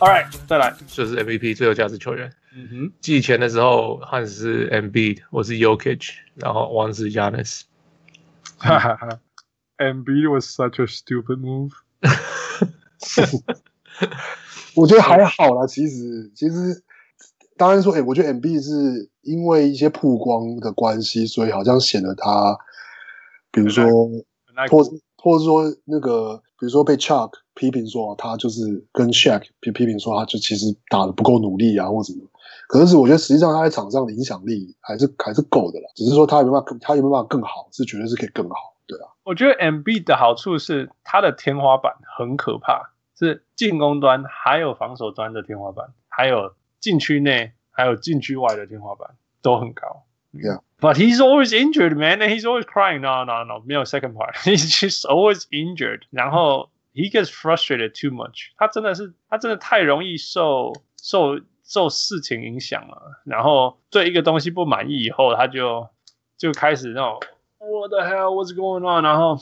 All right，再来就是 MVP 最有价值球员。嗯哼，季前的时候，汉斯是 Embiid，我是 Yokich，然后王是 Giannis。哈哈哈，Embiid was such a stupid move。我觉得还好啦，其实其实当然说，哎，我觉得 Embiid 是因为一些曝光的关系，所以好像显得他，比如说，或或者说那个，比如说被 Chuck 批评说他就是跟 Shaq 批批评说他就其实打的不够努力啊，或者什么。可是我觉得实际上他在场上的影响力还是还是够的啦，只是说他有没有办法，他有没有办法更好，是绝对是可以更好，对啊。我觉得 Embiid 的好处是他的天花板很可怕。是进攻端，还有防守端的天花板，还有禁区内，还有禁区外的天花板都很高。Yeah. But he's always injured, man, and he's always crying. No, no, no，没有 second part. He's just always injured. 然后 he gets frustrated too much. 他真的是，他真的太容易受受受事情影响了。然后对一个东西不满意以后，他就就开始那种 What the hell? What's going on? 然后。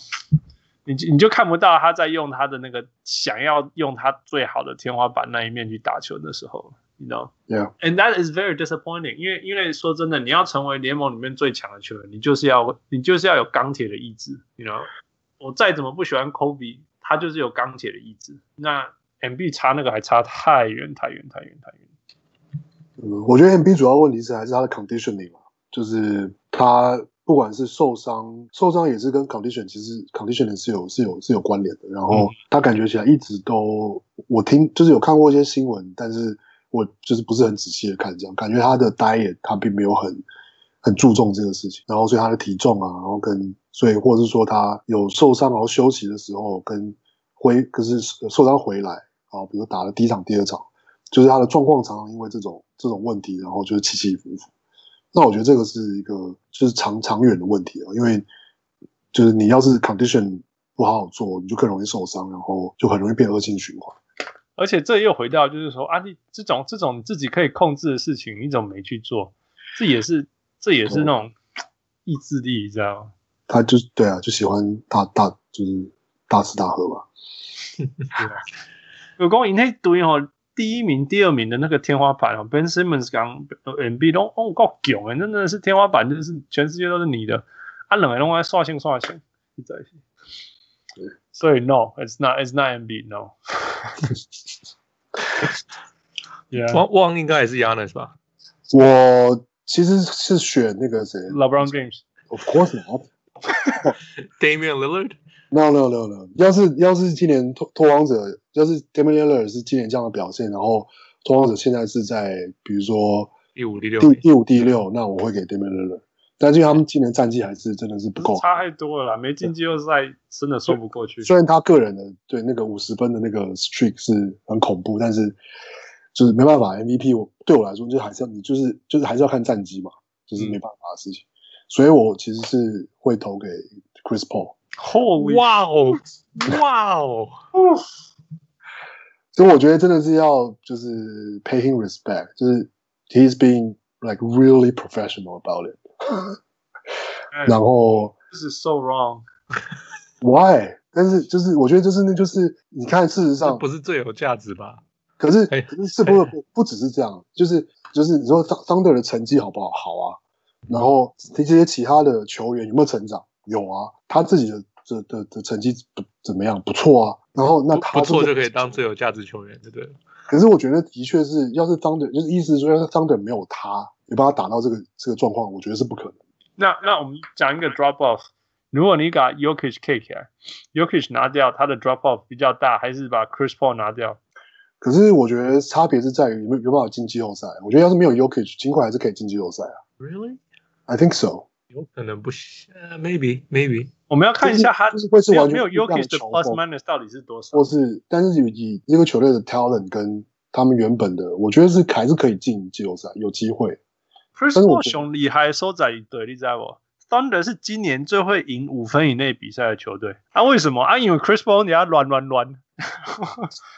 你你就看不到他在用他的那个想要用他最好的天花板那一面去打球的时候 ，you know，yeah，and that is very disappointing。因为因为说真的，你要成为联盟里面最强的球员，你就是要你就是要有钢铁的意志，you know。我再怎么不喜欢 Kobe，他就是有钢铁的意志。那 Embiid 差那个还差太远太远太远太远。嗯，我觉得 Embiid 主要问题是还是他的 conditioning 嘛，就是他。不管是受伤，受伤也是跟 condition 其实 conditioning 是有是有是有关联的。然后他感觉起来一直都，我听就是有看过一些新闻，但是我就是不是很仔细的看这样，感觉他的 diet 他并没有很很注重这个事情。然后所以他的体重啊，然后跟所以或者是说他有受伤然后休息的时候跟回可是受伤回来啊，比如打了第一场第二场，就是他的状况常常因为这种这种问题，然后就是起起伏伏。那我觉得这个是一个就是长长远的问题啊，因为就是你要是 condition 不好好做，你就更容易受伤，然后就很容易变恶性循环。而且这又回到就是说啊，你这种这种自己可以控制的事情，你怎么没去做？这也是这也是那种意志力，你知道吗？他就对啊，就喜欢大大就是大吃大喝吧。有讲因那堆哦。第一名、第二名的那个天花板哦，Ben Simmons 刚 Embiid 都哦够囧哎，真的是天花板，就是全世界都是你的。啊，两个人拢爱刷新刷新，在一起。所以 No，it's not，it's not Embiid，No。汪汪应该也是 Giannis 吧？我其实是选那个谁，LeBron James。Of course not。Damian Lillard。No no no no，要是要是今年拓拓荒者，要是 Damian Lillard 是今年这样的表现，然后拓荒者现在是在比如说第五第六第第五第六，那我会给 Damian Lillard，但是他们今年战绩还是真的是不够，差太多了啦，没进季后赛真的说不过去。虽然他个人的对那个五十分的那个 streak 是很恐怖，但是就是没办法，MVP 我对我来说就还是要你就是就是还是要看战绩嘛，就是没办法的事情，嗯、所以我其实是会投给 Chris Paul。哇哦，哇哦！所以我觉得真的是要就是 pay him respect，就是 he's being like really professional about it。然后这是 so wrong。Why？但是就是我觉得就是那就是你看，事实上不是最有价值吧？可是可是是不不不只是这样，就是就是你说 Thunder 的成绩好不好？好啊。然后这些其他的球员有没有成长？有啊，他自己的的的的成绩不怎么样，不错啊。然后那他不错就可以当最有价值球员，对不对？可是我觉得的确是，要是 Thunder 就是意思是说，要是 Thunder 没有他，你帮他打到这个这个状况，我觉得是不可能。那那我们讲一个 drop off，如果你把 Jokic K 起来，Jokic 拿掉，他的 drop off 比较大，还是把 Chris Paul 拿掉？可是我觉得差别是在于有没有办法进季后赛。我觉得要是没有 Jokic，尽快还是可以进季后赛啊。Really? I think so. 有可能不行，maybe maybe，我们要看一下他就是会是完全没有 Jokic 的 plus minus 到底是多少，或是但是以这个球队的 talent 跟他们原本的，我觉得是还是可以进季后赛，有机会。Chris Paul 兄厉害，收在一队，你知道不？Thunder 是今年最会赢五分以内比赛的球队，啊，为什么？啊，因为 Chris Paul 你要乱乱乱，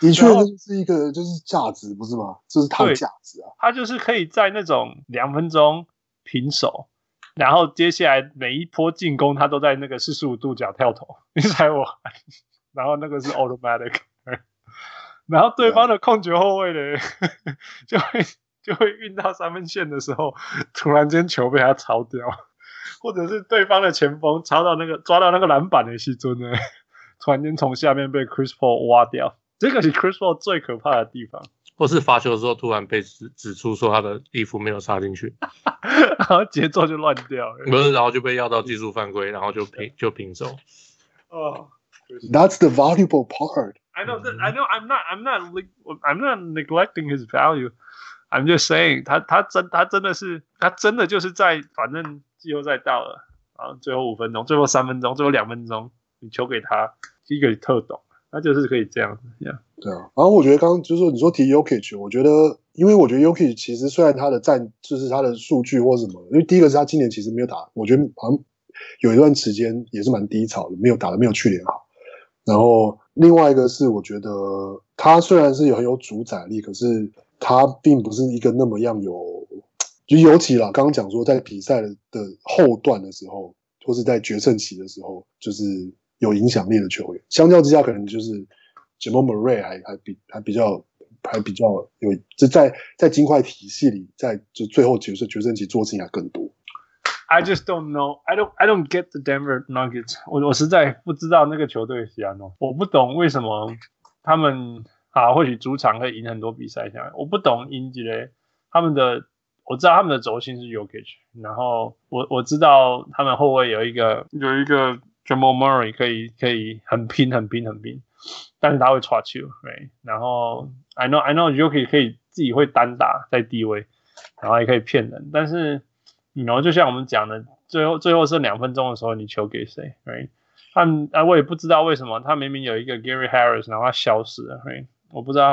的确是一个就是价值不是吗？就是他的价值啊，他就是可以在那种两分钟平手。然后接下来每一波进攻，他都在那个四十五度角跳投，你猜我？然后那个是 automatic，然后对方的控球后卫呢，就会就会运到三分线的时候，突然间球被他抄掉，或者是对方的前锋抄到那个抓到那个篮板的时候呢，突然间从下面被 Chris Paul 挖掉，这个是 Chris Paul 最可怕的地方。或是罚球的时候突然被指指出说他的衣服没有插进去，然后节奏就乱掉了，不是，然后就被要到技术犯规，然后就平就平手。哦、oh,，That's the valuable part. I know that. I know. I'm not. I'm not. I'm not neglecting his value. I'm just saying，他他真他真的是他真的就是在反正季后赛到了啊，最后五分钟，最后三分钟，最后两分钟，你球给他，一个特懂。他就是可以这样子，yeah. 对啊。然后我觉得刚刚就是说，你说提 Jokic，我觉得，因为我觉得 Jokic 其实虽然他的战就是他的数据或什么，因为第一个是他今年其实没有打，我觉得好像有一段时间也是蛮低潮的，没有打的没有去年好。然后另外一个是我觉得他虽然是有很有主宰力，可是他并不是一个那么样有，就尤其啦，刚刚讲说在比赛的后段的时候，或是在决胜期的时候，就是。有影响力的球员，相较之下，可能就是 Jamal Murray 还还比还比较还比较有，就在在金块体系里，在就最后决胜决胜期做事情还更多。I just don't know. I don't I don't get the Denver Nuggets. 我我实在不知道那个球队是怎样，我不懂为什么他们啊，或许主场可以赢很多比赛下来，我不懂因几嘞。他们的我知道他们的轴心是 Jokic，然后我我知道他们后卫有一个有一个。Jamal Murray 可以可以很拼很拼很拼，但是他会传球，，right？。然后 I know I know Jokic 可以自己会单打在低位，然后也可以骗人。但是，然后就像我们讲的，最后最后剩两分钟的时候，你球给谁？，right？。他们啊，我也不知道为什么他明明有一个 Gary Harris，然后他消失了，，right？。我不知道，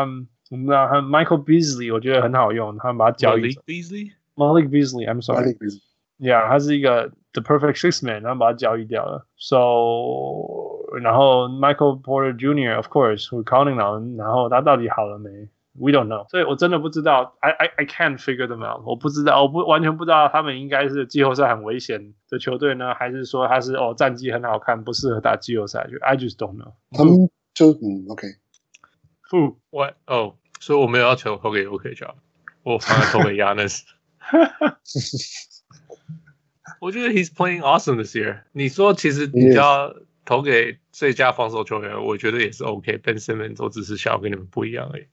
我不知道他 Michael Beasley，我觉得很好用，他们把他交易。Malik Beasley，Malik Beasley，I'm sorry。Malik Beasley。Yeah，他是一个 the perfect six man，然后把他交易掉了。So，然后 Michael Porter Jr. of course，we're counting on，然后他到底好了没？We don't know。所以我真的不知道，I I I can't figure them out。我不知道，我不完全不知道他们应该是季后赛很危险的球队呢，还是说他是哦战绩很好看，不适合打季后赛？就 I just don't know。他们就嗯 OK。Who what？哦，所以我没有要求投给 OK 就好，我反而投给 Giannis。我觉得 he's playing awesome this year。你说其实你要投给最佳防守球员，我觉得也是 OK。Ben Simmons 都只是想要跟你们不一样而已。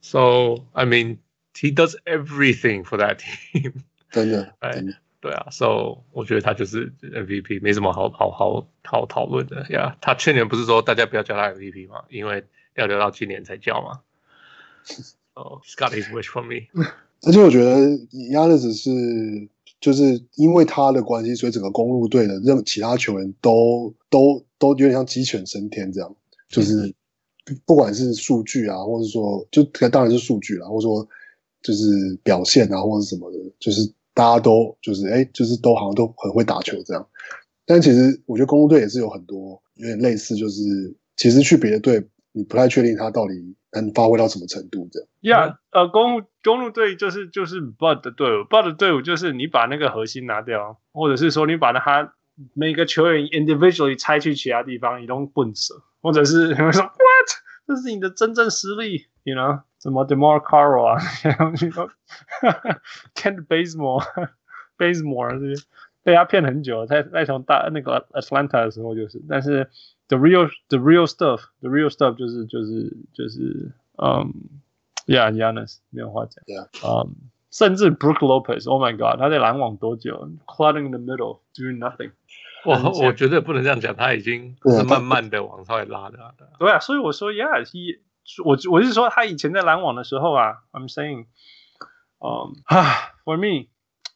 So I mean he does everything for that team。真的，哎，对啊。So 我觉得他就是 MVP，没什么好好好好讨论的呀。Yeah, 他去年不是说大家不要叫他 MVP 吗？因为 要留到今年才叫嘛。Oh, he's got his wish from me。而且我觉得 Giannis 是。就是因为他的关系，所以整个公路队的任其他球员都都都有点像鸡犬升天这样。就是不管是数据啊，或者说就当然是数据啦，或者说就是表现啊，或者什么的，就是大家都就是哎，就是都好像都很会打球这样。但其实我觉得公路队也是有很多有点类似，就是其实去别的队，你不太确定他到底。能发挥到什么程度？这样，Yeah，呃，公路公路队就是就是 Bud 的队伍，Bud 的队伍就是你把那个核心拿掉，或者是说你把他每个球员 individually 拆去其他地方，你都笨蛇，或者是你会说 What？这是你的真正实力，You know？什么 Demar Carl 啊，然后你说 Kent Bazemore，Bazemore 这些被他骗很久，在在从大那个 Atlanta 的时候就是，但是。The real, the real stuff, the real stuff 就是就是就是，嗯，Yeah，Giannis 没有话讲，Yeah，嗯，甚至 Brook Lopez，Oh my God，他在篮网多久？Clouding in the middle, doing nothing。我我觉得不能这样讲，他已经是慢慢的往上拉的。对啊，所以我说，Yeah，he，我我是说他以前在篮网的时候啊，I'm saying，嗯，啊，For me，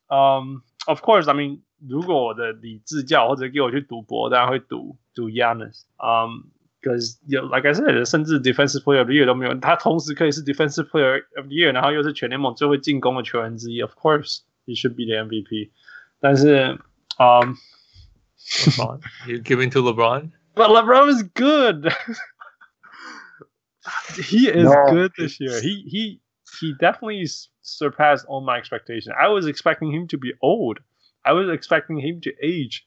嗯，Of course，I mean。 如果我的理智叫或者给我去赌博，当然会赌赌 Giannis。嗯，because 有 like I said，甚至 Defensive Player of the Year 都没有，他同时可以是 Defensive Player of the Year，然后又是全联盟最会进攻的球员之一。Of course, he should be the MVP。但是，嗯，you giving to LeBron？But LeBron is good. he is no. good this year. He he he definitely surpassed all my expectations. I was expecting him to be old. I was expecting him to age.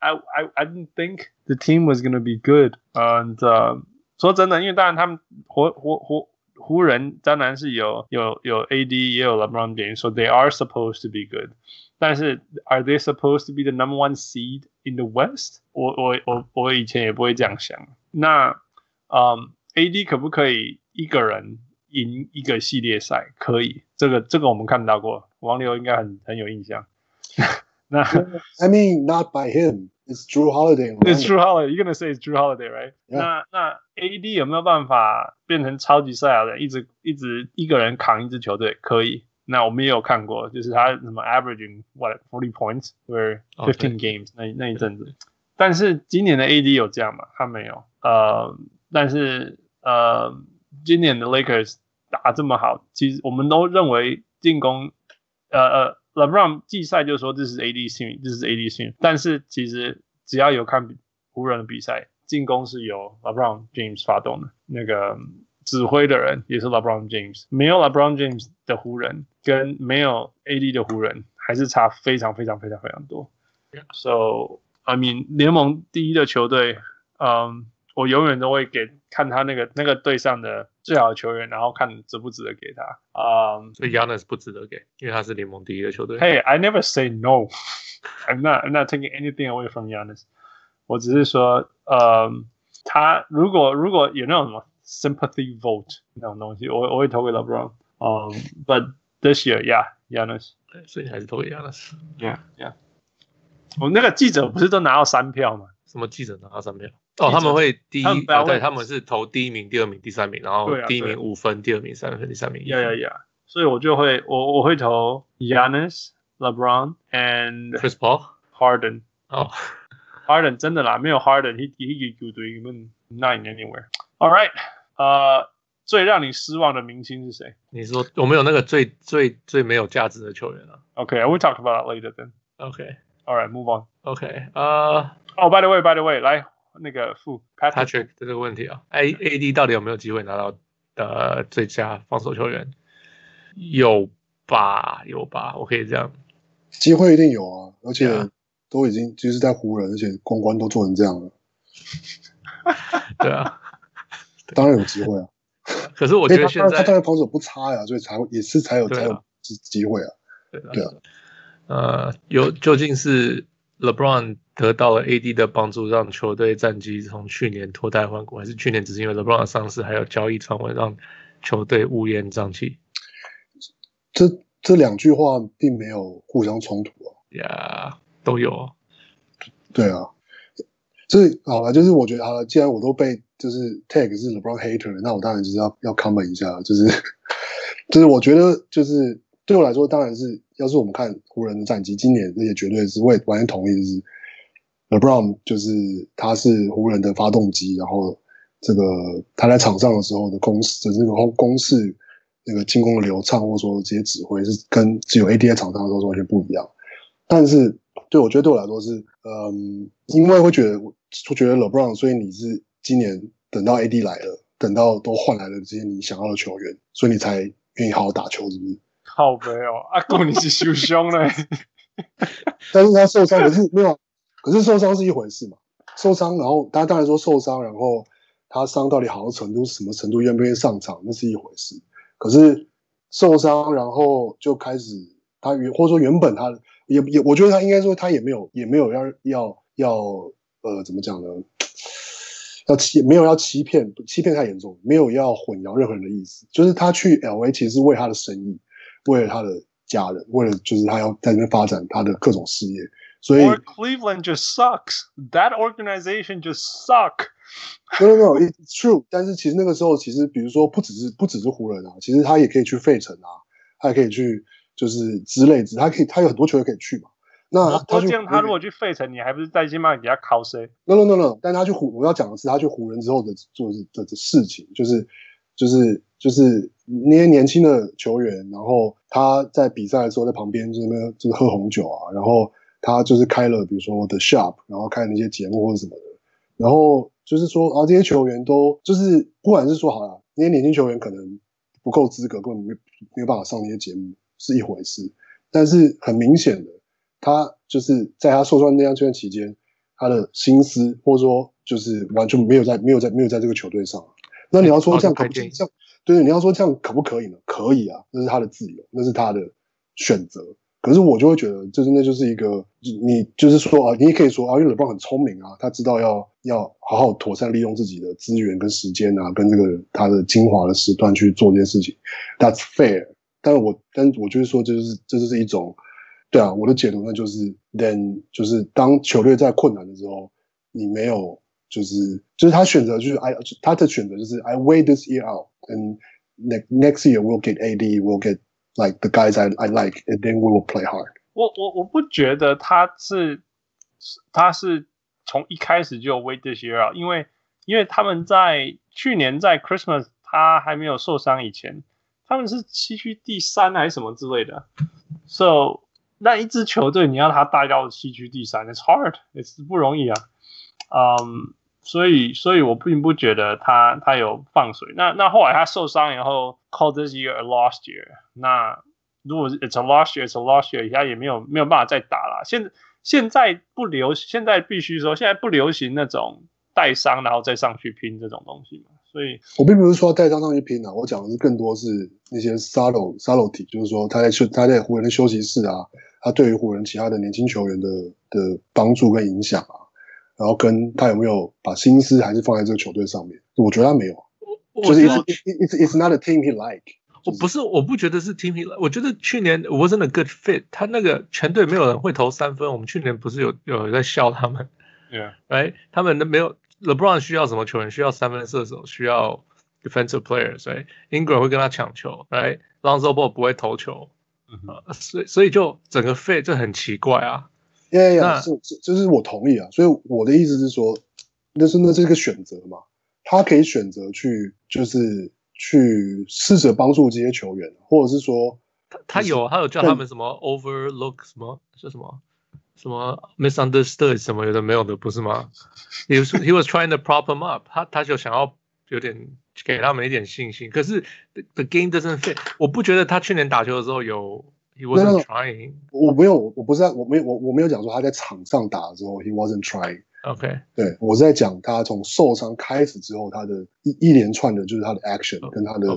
I I, I didn't think the team was gonna be good, and uh, 说真的，因为当然他们湖湖湖湖人当然是有有有 AD 也有 LeBron James，so they are supposed to be good。但是 are they supposed to be the number one seed in the West？我我我我以前也不会这样想。那嗯，AD 可不可以一个人赢一个系列赛？可以，这个这个我们看到过，王流应该很很有印象。 那 I mean not by him, it's Drew Holiday. It's Drew Holiday. You're gonna say it's Drew Holiday, right? Yeah. 那那 AD 有没有办法变成超级赛亚人，一直一直一个人扛一支球队？可以。那我们也有看过，就是他什么 averaging what forty points or fifteen games、okay. 那那一阵子。但是今年的 AD 有这样吗？他没有。呃，但是呃，今年的 Lakers 打这么好，其实我们都认为进攻，呃呃。 LeBron 季赛就说这是 AD team，这是 AD team。但是其实只要有看湖人的比赛，进攻是由 LeBron James 发动的，那个指挥的人也是 LeBron James。没有 LeBron James 的湖人跟没有 AD 的湖人还是差非常非常非常非常多。So I mean 联盟第一的球队，嗯。我永远都会给看他那个那个队上的最好的球员，然后看值不值得给他。啊、um,，所以 Giannis 不值得给，因为他是联盟第一的球队。Hey, I never say no. I'm not, I'm not taking anything away from Giannis. 我只是说，呃、um,，他如果如果有那种什么 sympathy vote 那种东西，我我会投给 LeBron。嗯、um,，But this year, yeah, Giannis。所以你还是投给 Giannis。Yeah, yeah。我们那个记者不是都拿到三票吗？什么记者拿到三票？哦，他们会第一，他哦、对，他们是投第一名、第二名、第三名，然后第一名五分，第二名三分，第三名一分。呀呀呀！所以我就会，我我会投 Giannis、LeBron and Chris Paul、Harden。哦，Harden 真的啦，没有 Harden，he he could do even nine anywhere。All right，呃，最让你失望的明星是谁？你说我们有那个最最最没有价值的球员啊？OK，I will talk about it later then。OK，All right，move on。OK，呃，哦，by the way，by the way，来。那个副 Patrick 的这个问题啊，A A D 到底有没有机会拿到呃最佳防守球员？有吧，有吧，我可以这样，机会一定有啊，而且都已经就是在湖人，而且公关都做成这样了，对啊，当然有机会啊。可是我觉得现在他当然防守不差呀，所以才会也是才有才有机机会啊，对啊，对啊，呃，有究竟是 LeBron 得到了 AD 的帮助，让球队战绩从去年脱胎换骨，还是去年只是因为 LeBron 的伤势还有交易传闻让球队乌烟瘴气？这这两句话并没有互相冲突啊。呀、yeah，都有。对啊，所以好了，就是我觉得好了，既然我都被就是 tag 是 LeBron hater，那我当然就是要要 comment 一下，就是 就是我觉得就是对我来说，当然是要是我们看湖人的战绩，今年这些绝对是我也完全同意，就是 LeBron 就是他是湖人的发动机，然后这个他在场上的时候的攻势，就是那个攻势那个进攻的流畅，或者说这些指挥是跟只有 AD 在场上的时候是完全不一样。但是对我觉得对我来说是，嗯，因为会觉得我觉得 LeBron，所以你是今年等到 AD 来了，等到都换来了这些你想要的球员，所以你才愿意好好打球，是不是？靠北哦，阿公你是受伤嘞，但是他受伤可是没有。可是受伤是一回事嘛，受伤，然后他当然说受伤，然后他伤到底好的程度什么程度，愿不愿意上场，那是一回事。可是受伤，然后就开始他原或者说原本他也也，我觉得他应该说他也没有也没有要要要呃怎么讲呢？要欺没有要欺骗，欺骗太严重，没有要混淆任何人的意思。就是他去 LA 其实是为他的生意，为了他的家人，为了就是他要在那边发展他的各种事业。所以 Cleveland just sucks. That organization just suck. No, no, no. It's true. 但是其实那个时候，其实比如说不只是不只是湖人啊，其实他也可以去费城啊，他也可以去就是之类子，他可以他有很多球队可以去嘛。那他这样，他如果去费城，你还不是在金马给他考谁？No, no, no, no. 但他去湖，我要讲的是他去湖人之后的做的的事情，就是就是就是那些年轻的球员，然后他在比赛的时候在旁边就是就是喝红酒啊，然后。他就是开了，比如说 The Shop，然后开那些节目或者什么的，然后就是说，啊，这些球员都就是，不管是说好了，那些年轻球员可能不够资格，根本没没有办法上那些节目是一回事，但是很明显的，他就是在他受伤那段期间，他的心思或者说就是完全没有在没有在没有在这个球队上。那你要说这样可不可以？这样就是，你要说这样可不可以呢？可以啊，那是他的自由，那是他的选择。可是我就会觉得，就是那就是一个，你就是说啊，你也可以说啊，因为 LeBron 很聪明啊，他知道要要好好妥善利用自己的资源跟时间啊，跟这个他的精华的时段去做这件事情，That's fair。但是我，但我就是说，这就是这就是一种，对啊，我的解读那就是 then 就是当球队在困难的时候，你没有就是就是他选择就是 I 他的选择就是 I wait this year out and next next year we'll get AD we'll get Like the guys I I like, and then we will play hard. 我我我不觉得他是他是从一开始就 wait this year out，因为因为他们在去年在 Christmas 他还没有受伤以前，他们是西区第三还是什么之类的。So 那一支球队你要他带到西区第三，It's hard，It's 不容易啊。嗯、um,。 所以，所以我并不觉得他他有放水。那那后来他受伤以后，call this year a lost year。那如果是 it's a lost year，it's a lost year，他也没有没有办法再打了。现现在不流，现在必须说，现在不流行那种带伤然后再上去拼这种东西嘛。所以我并不是说带伤上去拼啊，我讲的是更多是那些 subtle subtlety，就是说他在休他在湖人的休息室啊，他对于湖人其他的年轻球员的的帮助跟影响啊。然后跟他有没有把心思还是放在这个球队上面？我觉得他没有，就是 it's it's it's not a team he like。我不是，我不觉得是 team he like。我觉得去年 wasn't a good fit。他那个全队没有人会投三分。我们去年不是有有在笑他们？Yeah，哎，他们都没有。LeBron 需要什么球员？需要三分射手，需要 defensive players。所以 Ingram 会跟他抢球，哎，Lonzo Ball 不会投球，所以所以就整个 fit 就很奇怪啊。呀呀，是是，这是我同意啊。所以我的意思是说，那是那是一个选择嘛，他可以选择去，就是去试着帮助这些球员，或者是说，他他有他有叫他们什么 overlook 什么是什么什么 misunderstood 什么有的没有的不是吗？He was he was trying to prop them up，他他就想要有点给他们一点信心。可是 the game doesn't fit，我不觉得他去年打球的时候有。He wasn't trying. 我没有，我不是在，我没有，我我没有讲说他在场上打的时候，he wasn't trying. OK，对，我是在讲他从受伤开始之后，他的一一连串的，就是他的 action 跟他的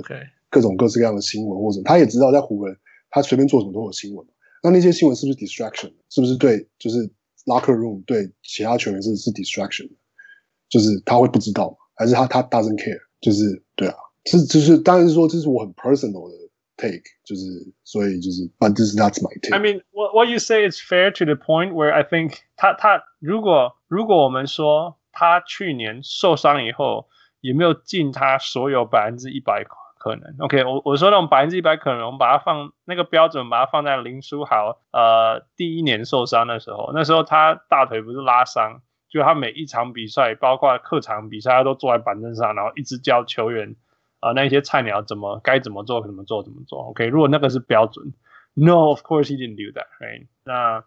各种各式各样的新闻，或者他也知道在湖人，他随便做什么都有新闻。那那些新闻是不是 distraction？是不是对，就是 locker room 对其他球员是是 distraction？就是他会不知道吗？还是他他 doesn't care？就是对啊，这就是当然是说这是我很 personal 的。Take 就是，所以就是，but this is not my take. I mean, what what you say is fair to the point where I think 他他如果如果我们说他去年受伤以后也没有尽他所有百分之一百可能，OK，我我说那种百分之一百可能，我们把它放那个标准，把它放在林书豪呃第一年受伤的时候，那时候他大腿不是拉伤，就他每一场比赛，包括客场比赛，他都坐在板凳上，然后一直教球员。啊，那些菜鸟怎么该怎么做，怎么做，怎么做？OK，如果那个是标准，No，of course he didn't do that，right？那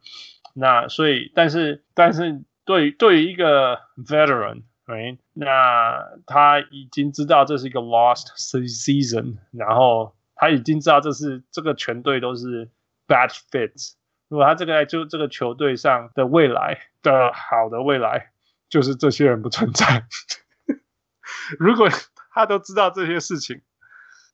那所以，但是但是对对于一个 veteran，right？那他已经知道这是一个 lost season，然后他已经知道这是这个全队都是 bad fits。如果他这个就这个球队上的未来的好的未来，就是这些人不存在。如果他都知道这些事情，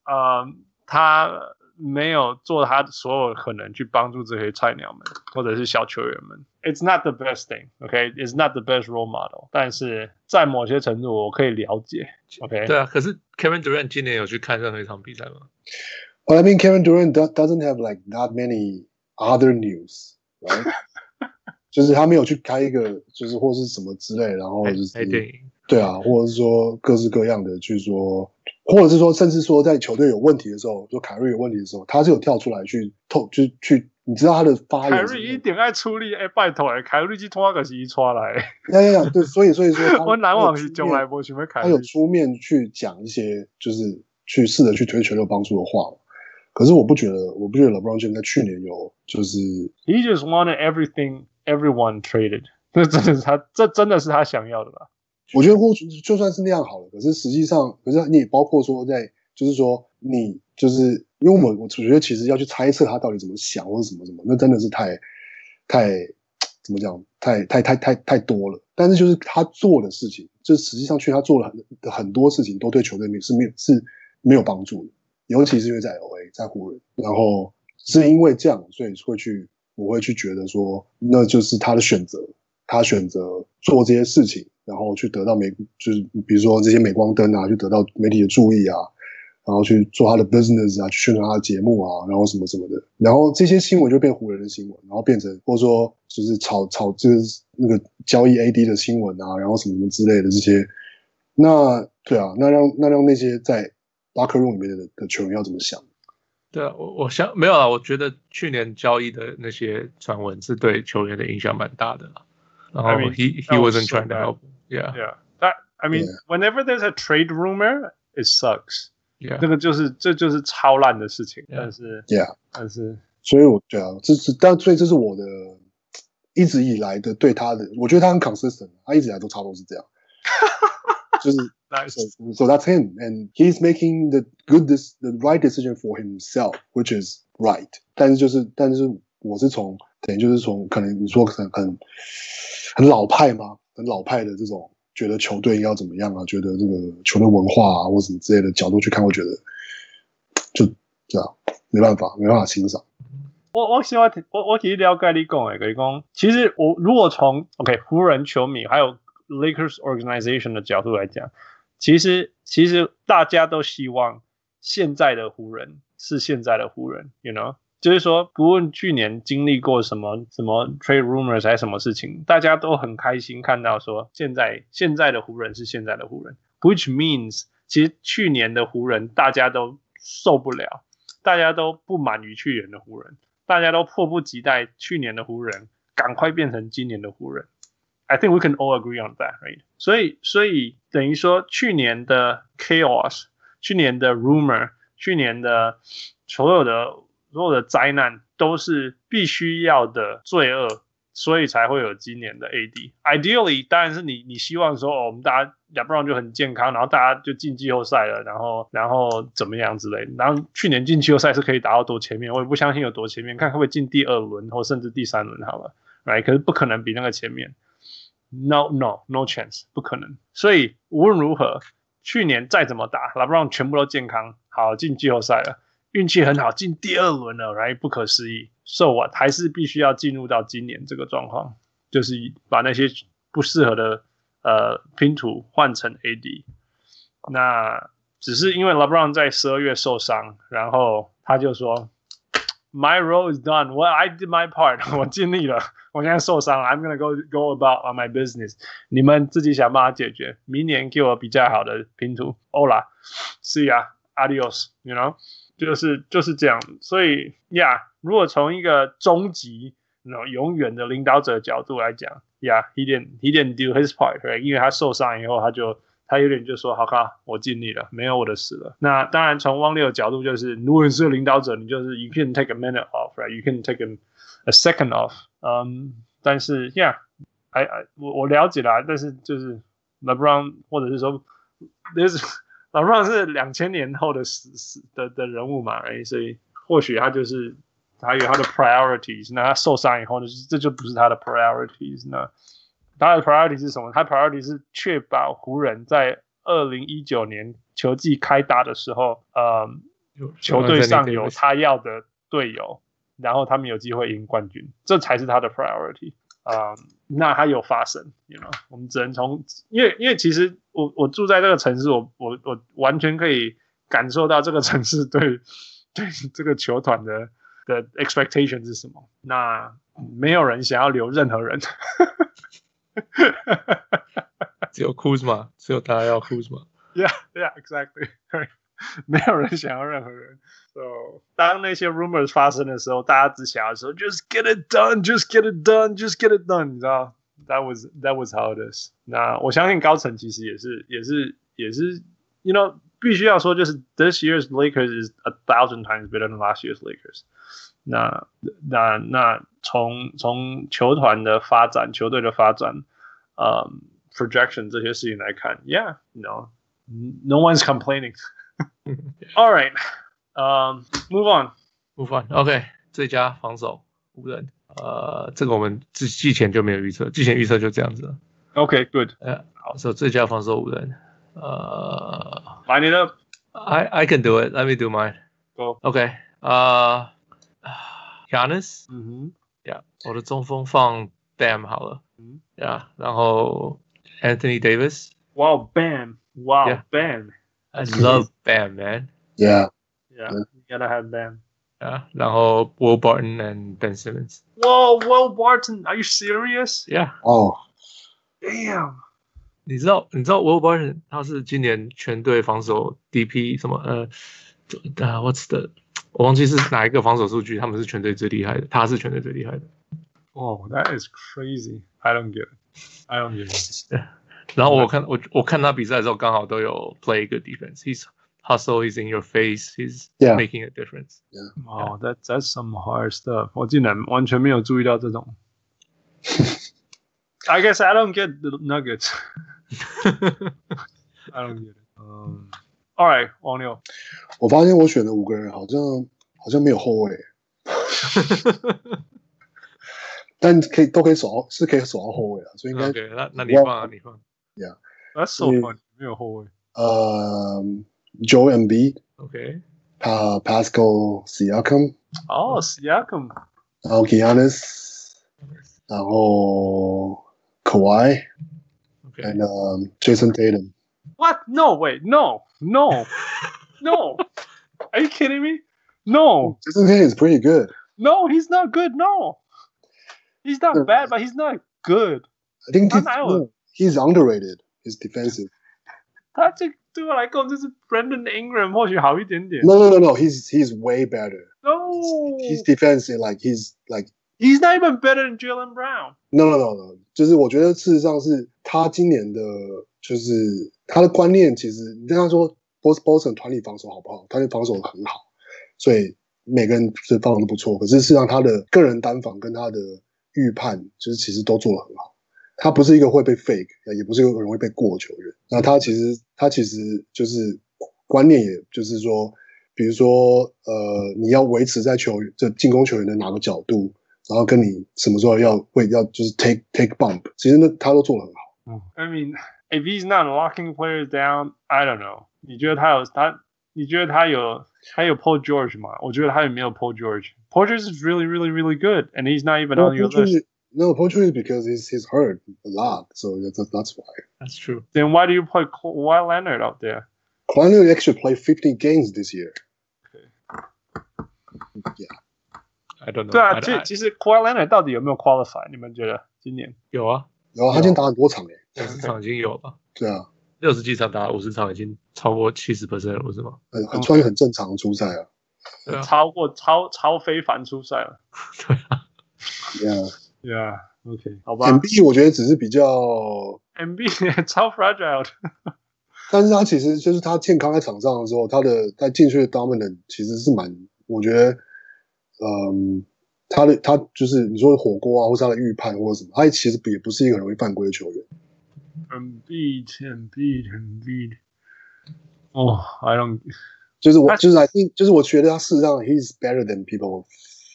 呃，他没有做他所有可能去帮助这些菜鸟们或者是小球员们。It's not the best thing, OK? It's not the best role model. 但是在某些程度，我可以了解，OK？对啊，可是 Kevin Durant 今年有去看任何一场比赛吗？Well, I mean, Kevin Durant doesn't have like that many other news, right? 就是他没有去开一个，就是或是什么之类，然后就是。对啊，或者是说各式各样的去说，或者是说，甚至说在球队有问题的时候，说凯瑞有问题的时候，他是有跳出来去透，就去，你知道他的发言。凯瑞一点爱出力，哎，拜托哎，凯瑞去拖个西出来。呀呀呀，对，所以所以说他，我难忘是从来不会他有出面去讲一些，就是去试着去推球队帮助的话。可是我不觉得，我不觉得 LeBron James 在去年有就是 He just wanted everything everyone traded，这真的是他，这真的是他想要的吧？我觉得或就算是那样好了，可是实际上，可是你也包括说在，就是说你就是因为我我觉得其实要去猜测他到底怎么想或者什么什么，那真的是太太怎么讲，太太太太太多了。但是就是他做的事情，就实际上去他做了很很多事情，都对球队没是没有是没有帮助的。尤其是因为在 LA，在湖人，然后是因为这样，所以会去我会去觉得说，那就是他的选择，他选择做这些事情，然后去得到美，就是比如说这些镁光灯啊，去得到媒体的注意啊。然后去做他的 business 啊，去宣传他的节目啊，然后什么什么的，然后这些新闻就变湖人的新闻，然后变成或者说就是炒炒就是那个交易 AD 的新闻啊，然后什么什么之类的这些，那对啊，那让那让那些在 locker room 里面的的球员要怎么想？对啊，我我想没有啊，我觉得去年交易的那些传闻是对球员的影响蛮大的。然后 I mean, he he wasn't trying to help. Yeah, yeah. That I mean, Yeah. whenever there's a trade rumor, it sucks. Yeah. 这个就是这就是超烂的事情， Yeah. 但是 Yeah，但是所以我对啊，这是但所以这是我的一直以来的对他的，我觉得他很 consistent，他一直以来都差不多是这样，就是。 nice. So, so that's him, and he's making the good, the right decision for himself, which is right. 但是就是，但是我是从等于就是从可能你说很很很老派吗？ 老派的这种觉得球队要怎么样啊？觉得这个球队文化啊或什么之类的角度去看，我觉得就这样没办法，没办法欣赏。我我喜欢我我其实了解你讲诶，可以讲，其实我如果从 OK 湖人球迷还有 Lakers organization 的角度来讲。其实，其实大家都希望现在的湖人是现在的湖人，you know，就是说，不论去年经历过什么什么 trade rumors 还是什么事情，大家都很开心看到说现在现在的湖人是现在的湖人，which means 其实去年的湖人大家都受不了，大家都不满于去年的湖人，大家都迫不及待去年的湖人赶快变成今年的湖人。I think we can all agree on that, right? 所以，所以等于说，去年的 chaos，去年的 rumor，去年的所有的所有的灾难，都是必须要的罪恶，所以才会有今年的 AD。Ideally，当然是你你希望说，哦，我们大家 LeBron 就很健康，然后大家就进季后赛了，然后然后怎么样之类的。然后去年进季后赛是可以打到多前面，我也不相信有多前面，看会不会进第二轮或甚至第三轮好了，right？可是不可能比那个前面。No, no, no chance，不可能。所以无论如何，去年再怎么打，LeBron 全部都健康，好进季后赛了，运气很好，进第二轮了，right？不可思议。So what？还是必须要进入到今年这个状况，就是把那些不适合的呃拼图换成 AD。那只是因为 LeBron 在十二月受伤，然后他就说。My role is done. Well, I did my part. 我尽力了。我现在受伤了。I'm gonna go go about on my business. 你们自己想办法解决。明年给我比较好的拼图。Hola，see ya, adios. You know，就是就是这样。所以，Yeah，如果从一个终极、you know, 永远的领导者角度来讲，Yeah，he didn't he didn't do his part, right? 因为他受伤以后，他就。他有点就说：“好看，我尽力了，没有我的事了。”那当然，从汪六的角度，就是如果你是领导者，你就是 you can take a minute off, right? You can take a a second off. 嗯，但是，Yeah，I I 我我了解了，但是就是 LeBron 或者是说，this，This LeBron 是两千年后的死死的的人物嘛，哎，所以或许他就是他有他的 priorities。那他受伤以后呢，这就不是他的 priorities 那。他的 priority 是什么？他 priority 是确保湖人在二零一九年球季开打的时候，呃，球队上有他要的队友，然后他们有机会赢冠军，这才是他的 priority 啊、呃。那它有发生，you know，我们只能从，因为因为其实我我住在这个城市，我我我完全可以感受到这个城市对 对这个球团的的 expectation 是什么。那没有人想要留任何人。只有 Kuzma，只有大家要 Kuzma。Yeah, yeah, exactly. 没有人想要任何人。So，当那些 rumors 发生的时候，大家只想要说 “Just get it done, just get it done, just get it done”，你知道？That was that was how it is。那我相信高层其实也是也是也是，you know，必须要说，就是 this year's Lakers is a thousand times better than last year's Lakers。那那那从从球团的发展，球队的发展。呃、um, projection 这些事情来看，Yeah，no, no one's complaining. All right, um, move on, move on. OK，最佳防守湖人 呃，这个我们之季前就没有预测，季前预测就这样子了。OK，good。呃，好，所以最佳防守五人，呃，line it up。I I can do it. Let me do mine. Go. OK，啊，Giannis。嗯哼，Yeah，我的中锋放 Bam 好了。嗯，Yeah，然后 Anthony Davis。Wow, Bam. Wow, Bam. I love Bam, man. Yeah. Yeah, you gotta have Bam. Yeah，然后 Will Barton and Ben Simmons。 Whoa, Will Barton, are you serious? Yeah，哦， Damn. 你知道你知道 Will Barton 他是今年全队防守 DP 什么呃呃 What's the 我忘记是哪一个防守数据，他们是全队最厉害的，他是全队最厉害的。 Oh, that is crazy. I don't get it. I don't get it. 然后我看我我看他比赛的时候，刚好都有 play 一个 defense。He's hustle, he's in your face, he's Yeah. making a difference. Oh, that's that's some hard stuff. 我竟然完全没有注意到这种。I guess I don't get the Nuggets. I don't get it. Um, all right, 王六。我发现我选的五个人好像好像没有后卫，但可以都可以守到，是可以守到后卫啊，所以应该 OK，那那你放啊，你放。 That's so 嗯 funny. 没有后卫。呃 Joe Embiid、 OK， Pa Pascal Siakam，哦、Siakam。然后 Giannis，然后 Kawhi OK， and um, Jason Tatum。 What? No, wait, no, no, no. Are you kidding me? No, Jason Tatum is pretty good. no, he's not good. No, he's not Yeah. bad, but he's not good. I think 他 he's, 哪有 no, he's underrated. He's defensive. 他这对我来讲就是 Brandon Ingram 或许好一点点。 No, no, no, no. He's he's way better. No, His defense is like he's like he's not even better than Jalen Brown. no, no, no, no. 就是我觉得事实上是他今年的，就是他的观念，其实你跟他说 Bos Boston 团体防守好不好？团体防守很好，所以每个人是防守都不错。可是事实上他的个人单防跟他的预判，就是其实都做得很好。 他不是一个会被 fake，也不是一个很容易被过的球员。那他其实他其实就是观念，也就是说，比如说呃，你要维持在球员这进攻球员的哪个角度，然后跟你什么时候要会要就是 take take bump，其实那他都做得很好。I mean, if he's not locking players down, I don't know. 你觉得他有他？你觉得他有他有 Paul George 吗？我觉得他也没有 Paul George. Paul George is really, really, really good, and he's not even on your list. No, Paul George is because he's he's hurt a lot, so that's that's why. That's true. Then why do you put Kawhi Leonard out there? Kawhi Leonard actually played 15 games this year. I don't know. 对啊， I- 其 I- 其实 Kawhi Leonard 到底有没有 qualify？你们觉得今年？有啊，然后他今天打很多场诶，五十场已经有了，对啊，六十几场打五十场已经超过七十 percent 了，不是吗？很很算是很正常的出赛啊。对啊，超过超超非凡出赛了。对啊， Yeah. Yeah, OK，好吧。MB 我觉得只是比较，MB 超 fragile 的。但是他其实就是他健康在场上的时候，他的在禁区的 dominant 其实是蛮，我觉得，嗯，他的他就是你说火锅啊，或是他的预判或者什么，他其实也不是一个很容易犯规的球员。Embiid。哦、oh,，I don't。就是我就是 I think 就是我觉得他事实上 he's better than people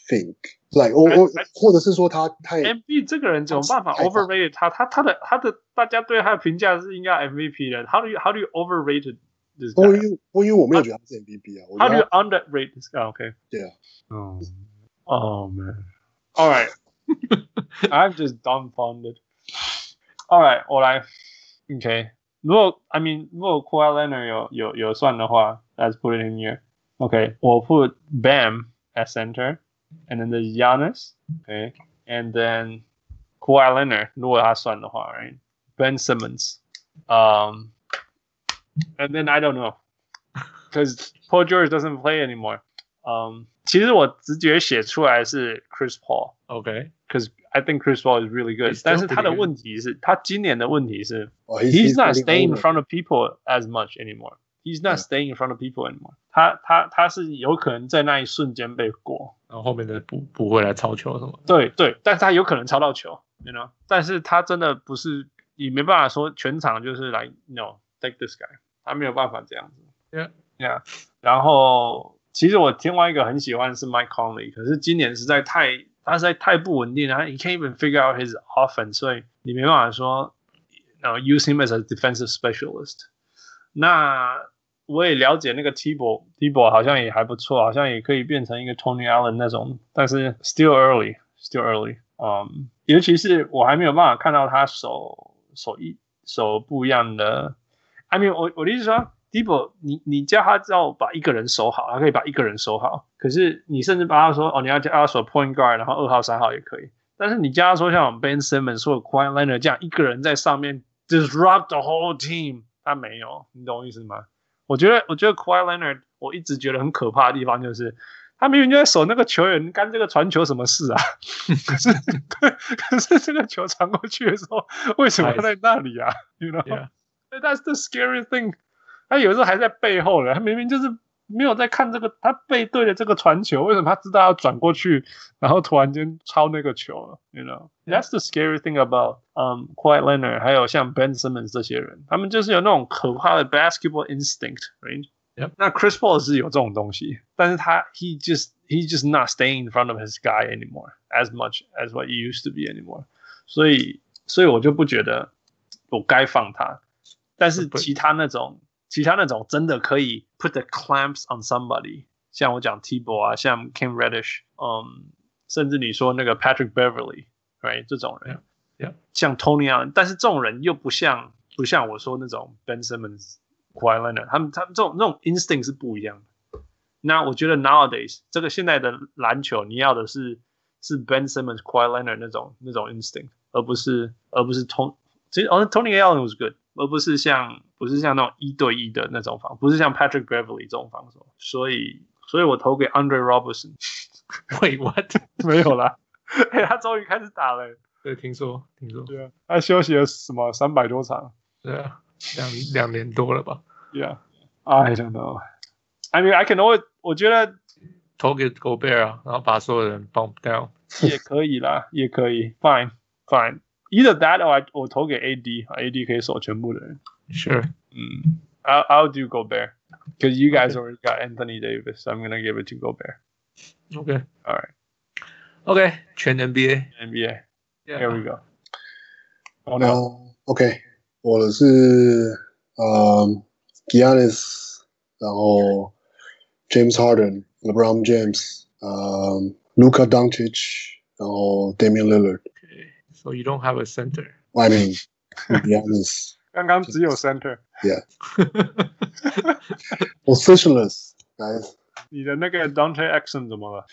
think。like 我我哎哎或者是说他太 MB 这个人怎么办法太大 overrated 他？他他的他的大家对他的评价是应该 MVP 的。How do you how do you overrated this 不过 guy? 因为不过因为我没有觉得他是 MVP 啊，我 How 觉 do 得 you underrate this guy? Okay. Yeah. Oh, oh man. All right. I'm just dumbfounded. All right，我来。OK，如果 I mean 如果 Kawhi Leonard 有有有算的话，Let's put it in here. OK，我 put Bam at center, and then there's Giannis. OK, and then Kawhi Leonard 如果他算的话，right? Ben Simmons. Um, and then I don't know, because Paul George doesn't play anymore. Um, 其实我直觉写出来是 Chris Paul。 OK， because I think Chris Paul is really good. He's still 但是他的 pretty good. 问题是，他今年的问题是哦 he's not getting staying in older. front of people as much anymore. He's not Yeah. staying in front of people anymore. 他他他是有可能在那一瞬间被过，然后后面的补补回来抄球什么。对对，但是他有可能抄到球，you know。但是他真的不是，你没办法说全场就是来，no take this guy，他没有办法这样子。Yeah. yeah。然后其实我另外一个很喜欢是 Mike Conley，可是今年实在太他实在太不稳定了，他 he can't even figure out his offense，所以你没办法说，然后 use him as a defensive specialist。那我也了解那个 Tibo，Tibo 好像也还不错，好像也可以变成一个 Tony Allen 那种，但是 still early，still early。嗯，尤其是我还没有办法看到他手手一手不一样的。I mean，我我的意思说，Tibo，你你叫他只要把一个人守好，他可以把一个人守好。可是你甚至把他说，哦，你要叫他守 point guard，然后二号三号也可以。但是你叫他说像 Ben Simmons 或 q u i e n l e n a r 这样一个人在上面 disrupt the whole team，他没有，你懂我意思吗？我觉得，我觉得 Kawhi Leonard，我一直觉得很可怕的地方就是，他明明就在守那个球员，干这个传球什么事啊？可是，可是这个球传过去的时候，为什么他在那里啊？You know，that's the scary thing。他有时候还在背后呢，他明明就是。没有在看这个，他背对着这个传球，为什么他知道要转过去，然后突然间抄那个球？You know, that's the scary thing about um Kawhi Leonard，还有像 Ben Simmons 这些人，他们就是有那种可怕的 basketball instinct，right？Yep. 那 Chris Paul 是有这种东西，但是他 he just he just not staying in front of his guy anymore as much as what he used to be anymore。所以，所以我就不觉得我该放他，但是其他那种。 其他那种真的可以 put the clamps on somebody，像我讲 Tebow 啊，像 Cam Reddish，嗯，甚至你说那个 Patrick Beverly，right 这种人，yeah, yeah. 像 Tony Allen，但是这种人又不像不像我说那种 Ben Simmons、Kawhi Leonard，他们他们这种那种 instinct 是不一样的。那我觉得 nowadays 这个现在的篮球，你要的是是 Ben Simmons、Kawhi Leonard 那种那种 instinct，而不是而不是 Tony，其实哦 Tony Allen was good。 而不是像不是像那种一对一的那种防，不是像 Patrick Beverly 这种防守，所以所以我投给 Andre Robertson。Wait what？没有啦，嘿，他终于开始打了。对，听说听说。对啊，他休息了什么三百多场？对啊，两两年多了吧？Yeah，I don't know。I mean I can always，我觉得投给 Gobert 啊，然后把所有人 bump down 也可以啦，也可以，Fine Fine。Either that or I 我投给 AD，AD 可以守全部的人。Sure，嗯，I'll I'll do Gobert because you guys already got Anthony Davis. So I'm gonna give it to Gobert. Okay, all right. Okay，全 NBA NBA. Here we go. Oh no. OK，我的是呃 Giannis，然后 James Harden、LeBron James，呃 Luka Doncic，然后 Damian Lillard。 So you don't have a center. I mean, to be honest. 刚刚只有 center. Yeah. Positionless, guys. 你的那个 Dante Exum 怎么了？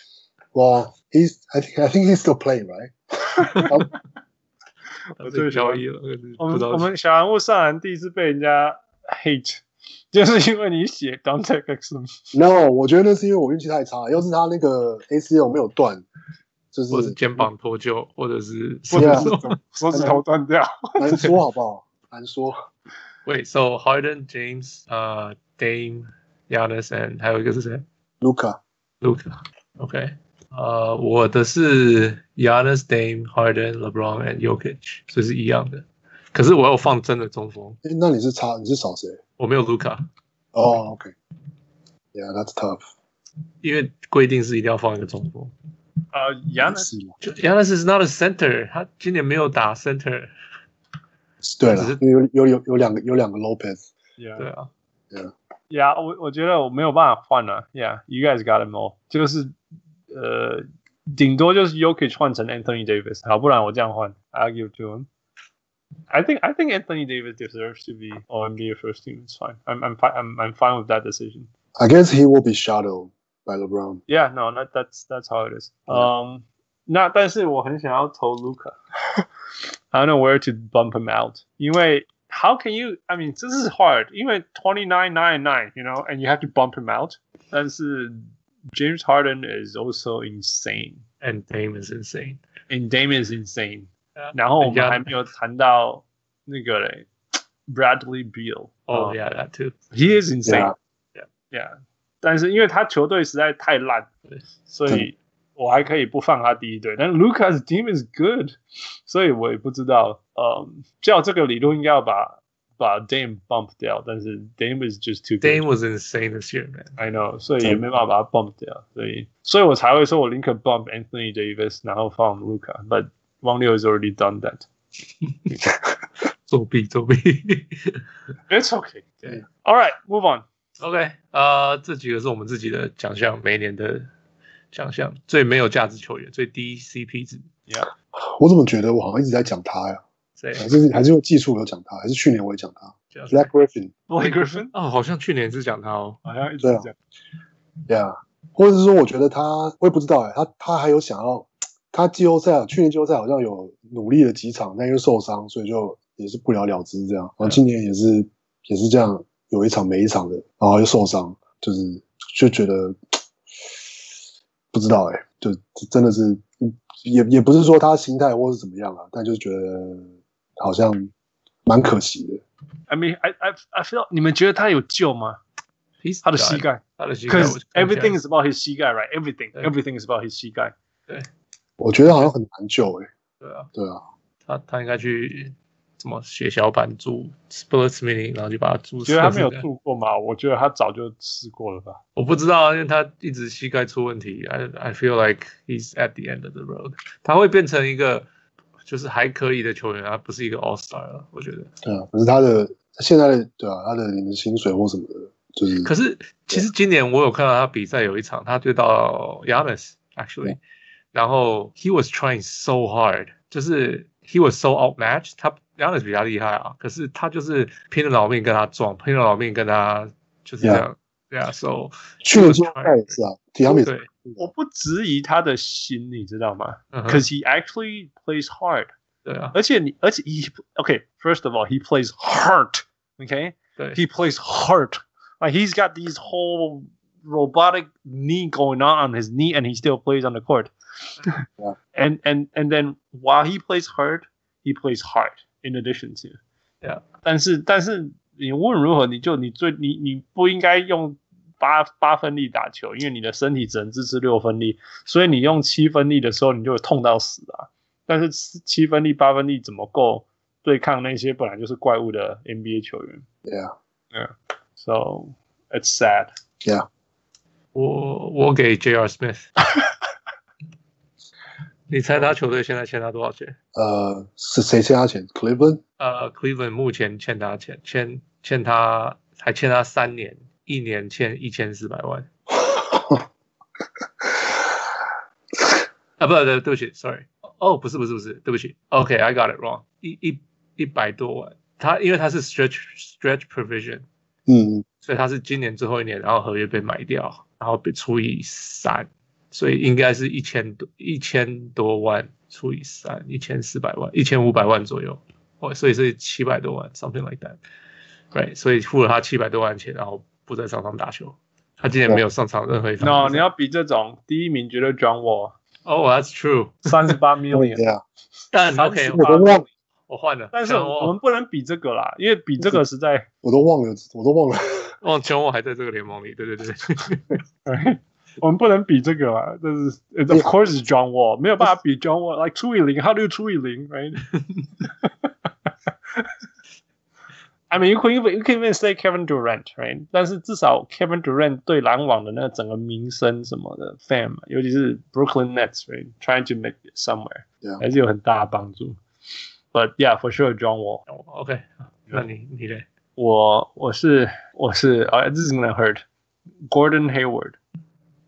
Well, he's. I think. I think he's still playing, right? 我最交易了。我们我们小人物上篮第一次被人家 hate，就是因为你写 Dante Exum。No，我觉得那是因为我运气太差。要是他那个 ACL 没有断。 就是、或者是肩膀脱臼，或者是手手指头断掉，难说好不好？难说。Wait, so Harden, James, 呃、uh, Dame, Giannis and 还有一个是谁？Luca, Luca. OK，呃、uh,，我的是 Giannis, Dame, Harden, LeBron and Jokic，所以是一样的。可是我要放真的中锋。诶，那你是差？你是少谁？我没有 Luca。哦、oh,，OK。Yeah, that's tough。因为规定是一定要放一个中锋。呃，Giannis Giannis is not a center，他今年没有打 center。对了，有有有有两个有两个 Lopez。Yeah. 对啊，Yeah，我我觉得我没有办法换了。Yeah，you guys got it more。就是呃，顶多就是 Jokic 换成 Anthony Davis，好，不然我这样换，I'll give to him。I think I think Anthony Davis deserves to be on NBA first team. It's fine. I'm I'm fine. I'm I'm fine with that decision. I guess he will be shadowed. by LeBron. Yeah, no, that, that's that's how it is. Um, 那但是我很想要投 Luka. I don't know where to bump him out. 因为 how can you? I mean, this is hard. 因为 twenty nine nine nine, you know, and you have to bump him out. 但是 James Harden is also insane, and Dame is insane, and Dame is insane. Yeah. 然后我们还没有谈到那个嘞，Bradley Beal. Oh um, yeah, that too. He is insane. Yeah, yeah. 但是因为他球队实在太烂，所以我还可以不放他第一队。但 Luka's team is good，所以我也不知道。嗯，照这个理论应该要把 把 Dame bump 掉，但是 Dame is just too. Dame was insane this year, man. I know，所以也没办法把他 bump 掉，所以所以我才会说我宁可 bump Anthony Davis，然后放 Luka。But 汪六 has already done that. 作弊作弊。It's okay. Yeah. All right, move on. OK，呃，这几个是我们自己的奖项，每一年的奖项，最没有价值球员，最低 CP 值。Yeah，我怎么觉得我好像一直在讲他呀？谁？还是还是用技术有讲他？还是去年我也讲他？Black Griffin，Black Griffin，哦，好像去年是讲他哦，好像一直讲。Yeah，或者是说，我觉得他，我也不知道哎，他他还有想要，他季后赛，去年季后赛好像有努力了几场，但因为受伤，所以就也是不了了之这样。然后今年也是也是这样。有一场没一场的，然后又受伤，就是就觉得不知道哎、欸，就真的是也也不是说他心态或是怎么样啊，但就觉得好像蛮可惜的。I mean, I I I feel 你们觉得他有救吗？他的膝盖，他的膝盖，Because everything is about his 膝盖，right? Everything, everything is about his 膝盖。对，我觉得好像很难救哎、欸。对啊，对啊，他他应该去。什么血小板注 split meaning，然后就把它注。觉得他没有注过嘛？我觉得他早就试过了吧。我不知道，因为他一直膝盖出问题。I I feel like he's at the end of the road。他会变成一个就是还可以的球员，他不是一个 all star 了。我觉得。对啊，可是他的现在对啊，他的薪水或什么的，就是。可是其实今年我有看到他比赛，有一场他对到 Giannis actually，然后 he was trying so hard，就是 he was so outmatched，他。Giannis 比较厉害啊，可是他就是拼了老命跟他撞，拼了老命跟他就是这样，对啊。So 去年季后赛也是啊，Giannis 对，我不质疑他的心，你知道吗？Because he actually plays hard。对啊，而且你，而且 he OK，first of all，he plays hard，OK，对，he plays hard，like he's got these whole robotic knee going on on his knee and he still plays on the court。 And and and then while he plays hard，he plays hard。In addition to，对啊，但是但是你无论如何，你就你最你你不应该用八八分力打球，因为你的身体只能支持六分力，所以你用七分力的时候，你就会痛到死啊。但是七分力八分力怎么够对抗那些本来就是怪物的 NBA 球员？Yeah，Yeah，So it's sad。Yeah，我我给 J.R. Smith。你猜他球队现在欠他多少钱？呃，是谁欠他钱？Cleveland？呃，Cleveland 目前欠他钱，欠欠他还欠他三年，一年欠一千四百万。啊，不，对，对不起，Sorry。哦，不是，不是，不是，对不起。OK，I got it wrong。一一一百多万，他因为他是 stretch stretch provision，嗯，所以他是今年最后一年，然后合约被买掉，然后被除以三。所以应该是一千多一千多万除以三，一千四百万，一千五百万左右。哦，所以是七百多万，something like that。对，所以付了他七百多万钱，然后不在场上打球。他今年没有上场任何一场。No，你要比这种第一名绝对 John Wall。Oh, that's true。三十八 million。对啊。但 OK，我都忘，我换了。但是我们不能比这个啦，因为比这个实在我都忘了，我都忘了。忘 John Wall 还在这个联盟里，对对对。我们不能比这个啊，但是 of course is John Wall，没有办法比 John Wall，like 除以零，how do you 除以零，right？I mean you can even you can even say Kevin Durant，right？但是至少 Kevin Durant 对篮网的那整个名声什么的，fam，尤其是 Brooklyn Nets，right？Trying to make it somewhere，yeah. 还是有很大的帮助。But yeah, for sure John Wall。OK，那你你嘞？我我是我是啊，this is gonna hurt。Gordon Hayward。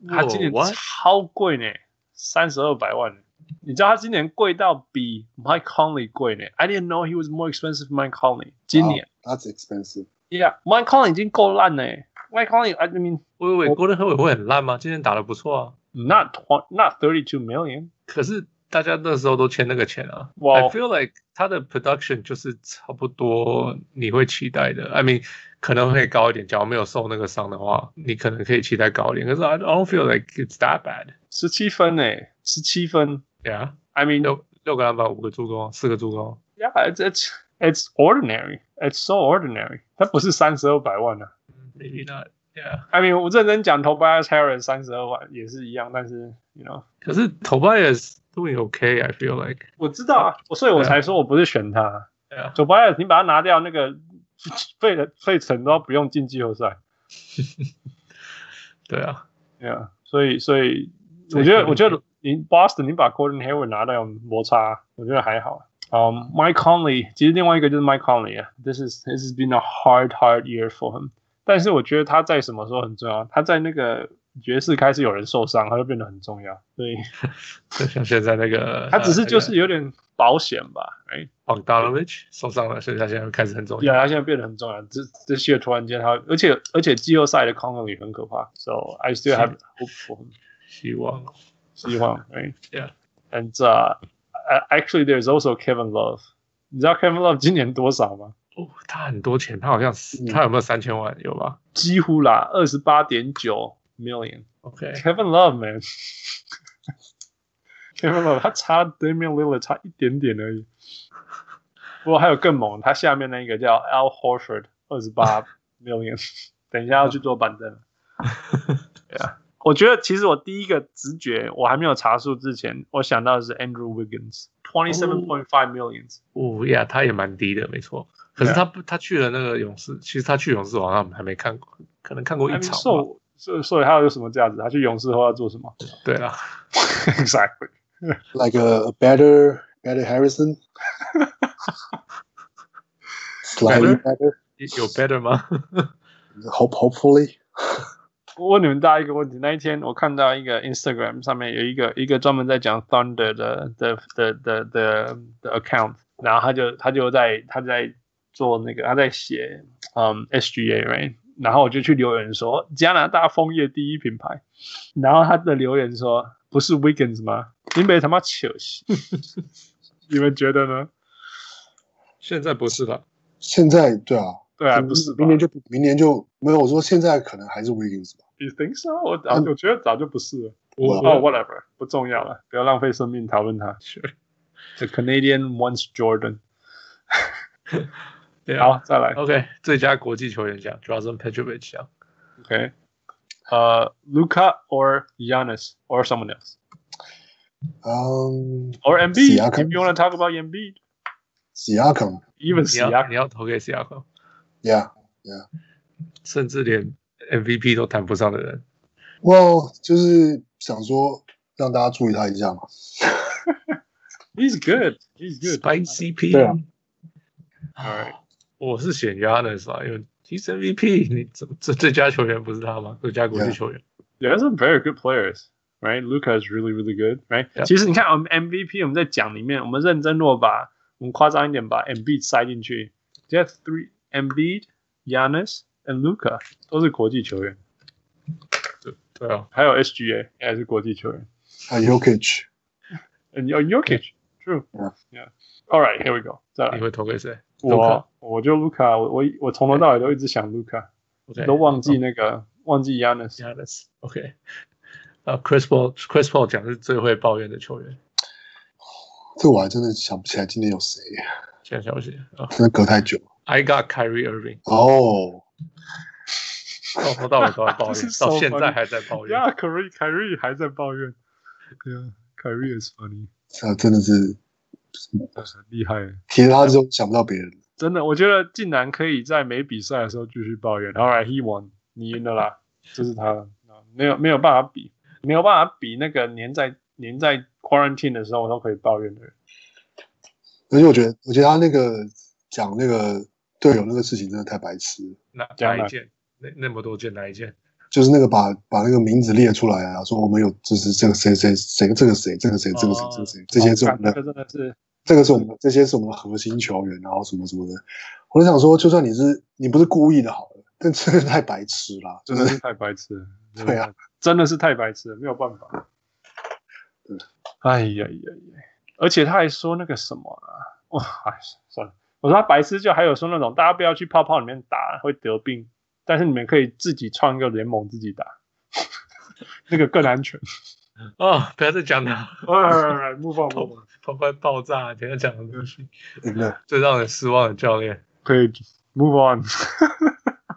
他今年超贵呢，三十二百万。你知道他今年贵到比 Mike Conley 贵呢？I didn't know he was more expensive than Mike Conley。今年、oh,，That's expensive。Yeah，Mike Conley 已经够烂呢。Mike Conley，I mean，喂喂，Gordon Hayward 会很烂吗？今年打得不错啊。Not not thirty two million。可是大家那时候都签那个钱啊。I feel like 他的 production 就是差不多你会期待的。I mean。可能会高一点，假如没有受那个伤的话，你可能可以期待高一点。可是 I don't feel like it's that bad。十七分诶，十七分。Yeah，I mean 六六个篮板，五个助攻，四个助攻。Yeah，it's it's it's ordinary. It's so ordinary。它不是三十二百万啊。Maybe not. Yeah。I mean 我认真讲，Tobias Harris 三十二万也是一样，但是 you know。可是 Tobias doing okay. I feel like。我知道啊，所以我才说我不是选他。Yeah。Tobias 你把他拿掉那个。费了费城都不用进季后赛。对啊，对啊，所以所以我觉得我觉得你 Boston 你把 Gordon Hayward 拿到有摩擦，我觉得还好。嗯、um,，Mike Conley 其实另外一个就是 Mike Conley 啊，This is this has been a hard hard year for him。但是我觉得他在什么时候很重要？他在那个爵士开始有人受伤，他就变得很重要。所以 就像现在那个，他只是就是有点保险吧？哎，Bogdanovic 受伤了，所以他现在开始很重要。对啊，他现在变得很重要。这这些突然间他，而且而且季后赛的 Conley 很可怕。So I still have hope for。希望，希望，Right？Yeah，and、uh, actually there's also Kevin Love。你知道 Kevin Love 今年多少吗？哦，他很多钱，他好像他有没有三千万？有吧？几乎啦，二十八点九 million。OK，Kevin Love man，Kevin Love 他差 Damian Lillard 差一点点而已。不过还有更猛，他下面那个叫 Al Horford，二十八 million。等一下要去做板凳。对啊，我觉得其实我第一个直觉，我还没有查数之前，我想到的是 Andrew Wiggins，twenty seven point five millions。哦呀，他也蛮低的，没错。可是他不，他去了那个勇士。其实他去勇士好像还没看过，可能看过一场吧。所以，所以他有什么价值？他去勇士后要做什么？对啊，Exactly。Like a better, better Harrison. Slightly better. 有 better 吗？Hope, hopefully. 我问你们大家一个问题：那一天我看到一个 Instagram 上面有一个一个专门在讲 Thunder 的的的的的的 account，然后他就他就在他在。做那个，他在写嗯 SGA，right？然后我就去留言说加拿大枫叶第一品牌，然后他的留言说不是 Wiggins 吗？你没他妈糗戏，你们觉得呢？现在不是了，现在对啊，对啊，不是，明年就明年就没有。我说现在可能还是 Wiggins 吧。You think so？我早我觉得早就不是了。我哦，whatever，不重要了，不要浪费生命讨论它。The Canadian wants Jordan。对好，再来。OK，最佳国际球员奖，Drazen Petrovic 奖。OK，呃、uh,，Luka or Giannis or someone else。Um, or Embiid if you want to talk about Embiid。Siakam。Even Siakam，你要投给 Siakam。Yeah，Yeah。甚至连 MVP 都谈不上的人。Well，就是想说让大家注意他一下嘛。 He's good. He's good. Spicy P。对啊。All right. 我是选 Giannis 啊，因为 He's MVP，你这这最佳球员不是他吗？最佳国际球员。Yeah, some very good players, right? Luka is really, really good, right? Yeah. 其实你看，我们 MVP 我们在讲里面，我们认真若把我们夸张一点把 Embiid 塞进去，Just three Embiid, Giannis and Luka 都是国际球员。对对啊，还有 SGA 也是国际球员。还有 Jokic，and Jokic，true. Yeah, yeah. All right, here we go. 再来，你会投给谁？ 我我就卢卡，我我我从头到尾都一直想卢卡，都忘记那个忘记亚纳斯。亚纳斯。OK，啊，Chris Paul，Chris Paul 讲是最会抱怨的球员。这我还真的想不起来今天有谁讲消息啊？真的隔太久。I got Kyrie Irving。哦，从头到尾都在抱怨，到现在还在抱怨。Yeah，Kyrie，Kyrie 还在抱怨。Yeah，Kyrie is funny。啊真的是。很厉害，其实他就想不到别人。真的，我觉得竟然可以在没比赛的时候继续抱怨。All right, he won，你赢了啦，这是他，没有没有办法比，没有办法比那个黏在黏在 quarantine 的时候我都可以抱怨的人。而且我觉得，我觉得他那个讲那个队友那个事情真的太白痴。哪哪一件？那那么多件哪一件？就是那个把把那个名字列出来啊，说我们有就是这个谁谁谁这个谁这个谁这个谁这个谁这些是我们的，真的是。这个是我们这些是我们的核心球员，然后什么什么的，我就想说，就算你是你不是故意的，好了，但真的太白痴了，真的是太白痴了。对啊，真的是太白痴了，没有办法。对，哎呀呀呀！而且他还说那个什么啊，哇，哎，算了，我说他白痴，就还有说那种大家不要去泡泡里面打会得病，但是你们可以自己创一个联盟自己打，那个更安全。哦，不要再讲他，哎，木棒木棒。头快爆炸！等下讲的东西，最让人失望的教练。可以 move on。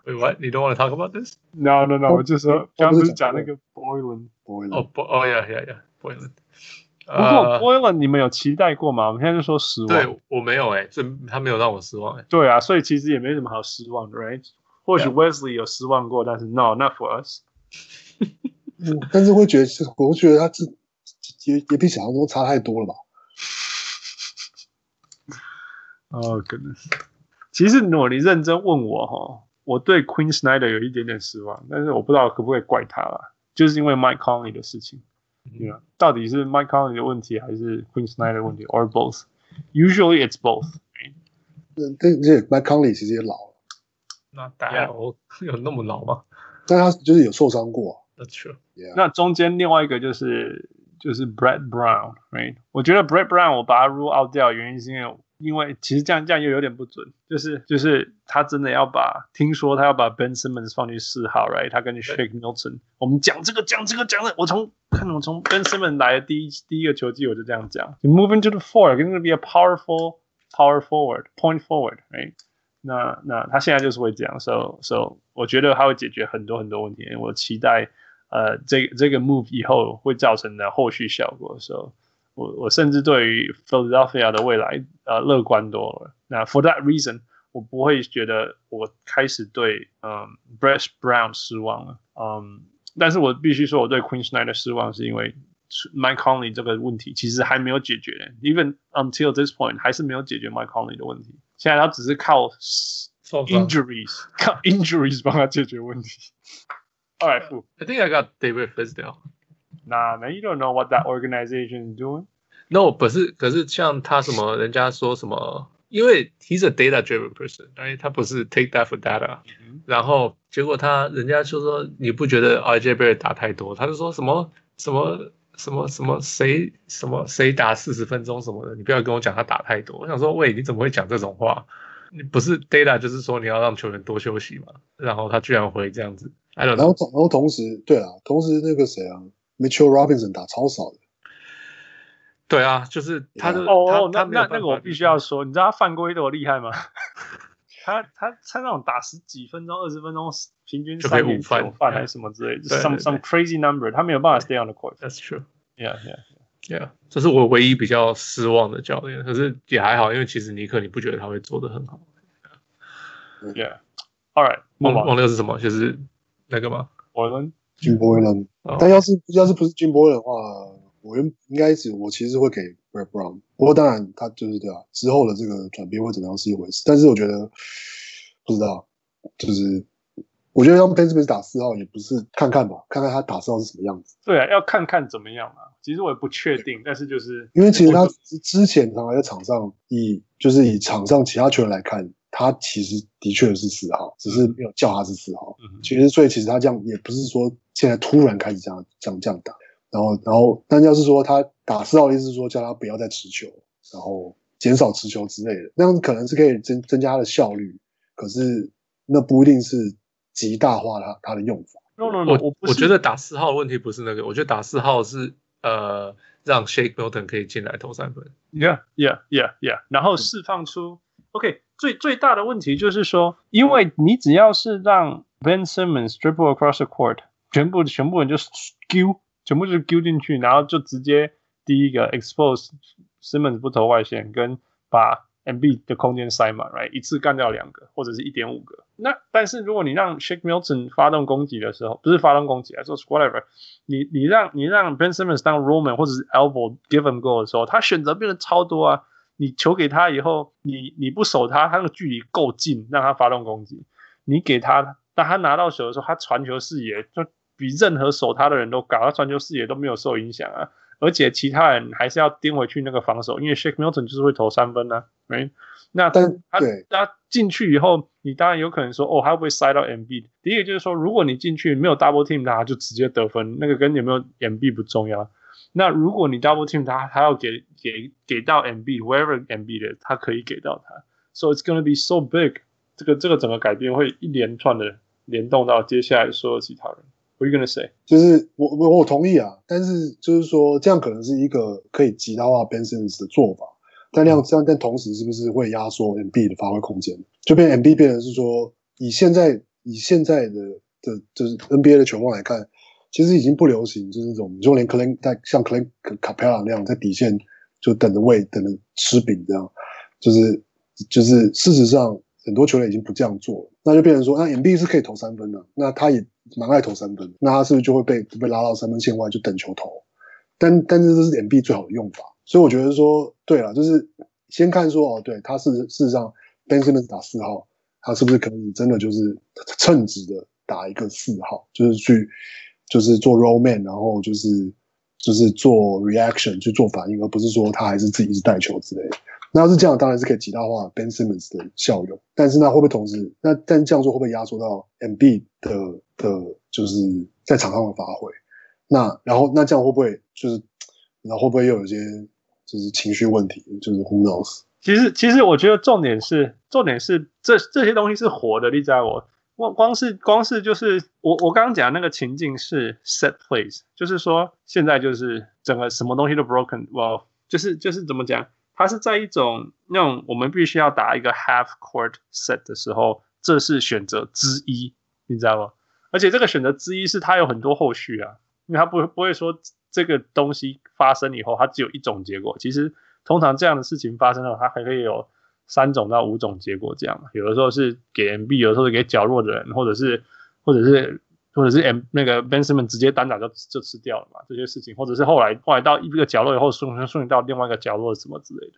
Wait, what? You don't want to talk about this? No, no, no. 我就说，刚刚不是讲那个 Boylen。Boylen。哦，哦，yeah, yeah, yeah. Boylen。不过 Boylan 你们有期待过吗？我们现在就说失望。对我没有哎、欸，这他没有让我失望哎、欸。对啊，所以其实也没什么好失望的，right？或许 Wesley 有失望过，但是 No，not for us。嗯，但是会觉得，我会觉得他这也也比想象中差太多了吧？哦，可能是。其实如果你认真问我哈，我对 Queen Snyder 有一点点失望，但是我不知道可不可以怪他啦，就是因为 Mike Conley 的事情。对、嗯、到底是 Mike Conley 的问题还是 Queen Snyder 的问题，or both？Usually it's both。嗯，这这 Mike Conley 其实也老了。那大家有有那么老吗？但他就是有受伤过。That's true。那中间另外一个就是就是 Brett Brown，right？我觉得 Brett Brown 我把他 rule out 掉，原因是因为。因为其实这样这样又有点不准，就是就是他真的要把听说他要把 Ben Simmons 放去四号，right？他跟你 Shake Milton，我们讲这个讲这个讲的，我从看我从 Ben Simmons 来的第一第一个球季我就这样讲，You move into the four，it's gonna be a powerful power forward，point forward，right？那那他现在就是会这样，so so 我觉得他会解决很多很多问题，我期待 呃这这个 move 以后会造成的后续效果，so。我我甚至对于 Philadelphia 的未来呃乐观多了。那 for that reason，我不会觉得我开始对嗯 Brett Brown 失望了。嗯，但是我必须说我对 Quinn Snyder 失望，是因为 Mike Conley 这个问题其实还没有解决。Even until this point，还是没有解决 Mike Conley 的问题。现在他只是靠 injuries，靠 injuries 帮他解决问题。 All right，I think I got David Fizdale。Nah, man, you don't know what that organization is doing. No，不是，可是像他什么，人家说什么，因为 he's a data-driven person，因为他不是 take that for data、嗯。然后结果他人家就说，你不觉得 RJ Barrett 打太多？他就说什么什么什么什么谁什么谁打四十分钟什么的，你不要跟我讲他打太多。我想说，喂，你怎么会讲这种话？你不是 data 就是说你要让球员多休息嘛？然后他居然会这样子。 然后然后同时，对啊，同时那个谁啊？Mitchell Robinson 打超少的，对啊，就是他的哦，那那那个我必须要说，你知道他犯规多厉害吗？他他他那种打十几分钟、二十分钟，平均三点九犯还是什么之类的，some some crazy number，他没有办法 stay on the court。That's true. Yeah, yeah, yeah. 这是我唯一比较失望的教练，可是也还好，因为其实尼克你不觉得他会做的很好？Yeah. All right. 王王六是什么？就是那个吗？我们。Jim Boylen，但要是要是不是金波人的话，我应应该是我其实会给 Brett Brown。不过当然他就是对啊，之后的这个转变会怎么样是一回事。但是我觉得不知道，就是我觉得让 Ben Simmons 打四号也不是看看吧，看看他打四号是什么样子。对啊，要看看怎么样啊。其实我也不确定，但是就是因为其实他之前常常在场上以就是以场上其他球员来看。他其实的确是四号，只是没有叫他是四号。嗯、其实，所以其实他这样也不是说现在突然开始这样这样这样打，然后然后，但要是说他打四号，意思是说叫他不要再持球，然后减少持球之类的，那样可能是可以增增加他的效率。可是那不一定是极大化他他的用法。No no no，我我觉得打四号的问题不是那个，我觉得打四号是呃让 Shake Milton 可以进来投三分。Yeah yeah yeah yeah，然后释放出。嗯 OK，最最大的问题就是说，因为你只要是让 Ben Simmons dribble across the court，全部全部人就丢，全部就丢进去，然后就直接第一个 expose Simmons 不投外线，跟把 Embiid 的空间塞满，right，一次干掉两个或者是一点五个。那但是如果你让 Shake Milton 发动攻击的时候，不是发动攻击啊，说 whatever，你你让你让 Ben Simmons 当 Roman 或者是 Elbow give and go 的时候，他选择变得超多啊。你球给他以后，你你不守他，他那个距离够近，让他发动攻击。你给他，当他拿到球的时候，他传球视野就比任何守他的人都高，他传球视野都没有受影响啊。而且其他人还是要盯回去那个防守，因为 Shake Milton 就是会投三分啊。没，那他他进去以后，你当然有可能说，哦，他会不会塞到 Embiid？第一个就是说，如果你进去没有 double team 他，就直接得分，那个跟有没有 Embiid 不重要。那如果你 double team 他，他要给给给到 Embiid，wherever Embiid 的，他可以给到他。So it's gonna be so big，这个这个整个改变会一连串的联动到接下来所有其他人。What are you gonna say？就是我我我同意啊，但是就是说这样可能是一个可以极大化 Ben Simmons 的做法，但那样这样但同时是不是会压缩 Embiid 的发挥空间？就变 Embiid 变成是说，以现在以现在的的就是 NBA 的球况来看。其实已经不流行，就是这种就连 Clint 在像 Clint Capela 那样在底线就等着喂等着吃饼这样，就是就是事实上很多球员已经不这样做了，那就变成说，那 MB 是可以投三分的，那他也蛮爱投三分，那他是不是就会被被拉到三分线外就等球投？但但是这是 MB 最好的用法，所以我觉得说对了，就是先看说哦，对，他是事实上 Ben Simmons 打四号，他是不是可以真的就是称职的打一个四号，就是去就是做 roll man，然后就是就是做 reaction 去做反应，而不是说他还是自己一直带球之类的。那要是这样，当然是可以极大化 Ben Simmons 的效用，但是那会不会同时那但这样做会不会压缩到 MB 的的，就是在场上的发挥？那然后那这样会不会就是，然后会不会又有一些就是情绪问题？就是 Who knows？其实其实我觉得重点是重点是这这些东西是活的，你知道我光光是光是就是我我刚刚讲那个情境是 set place，就是说现在就是整个什么东西都 broken，哇，就是就是怎么讲？它是在一种那种我们必须要打一个 half court set 的时候，这是选择之一，你知道吗？而且这个选择之一是它有很多后续啊。因为它不会不会说这个东西发生以后，它只有一种结果。其实通常这样的事情发生了，它还可以有三种到五种结果。这样，有的时候是给 MB，有的时候是给角落的人，或者是或者是或者是 M 那个 Ben Simmons 直接单打就就吃掉了嘛。这些事情，或者是后来后来到一个角落以后，顺顺到另外一个角落什么之类的。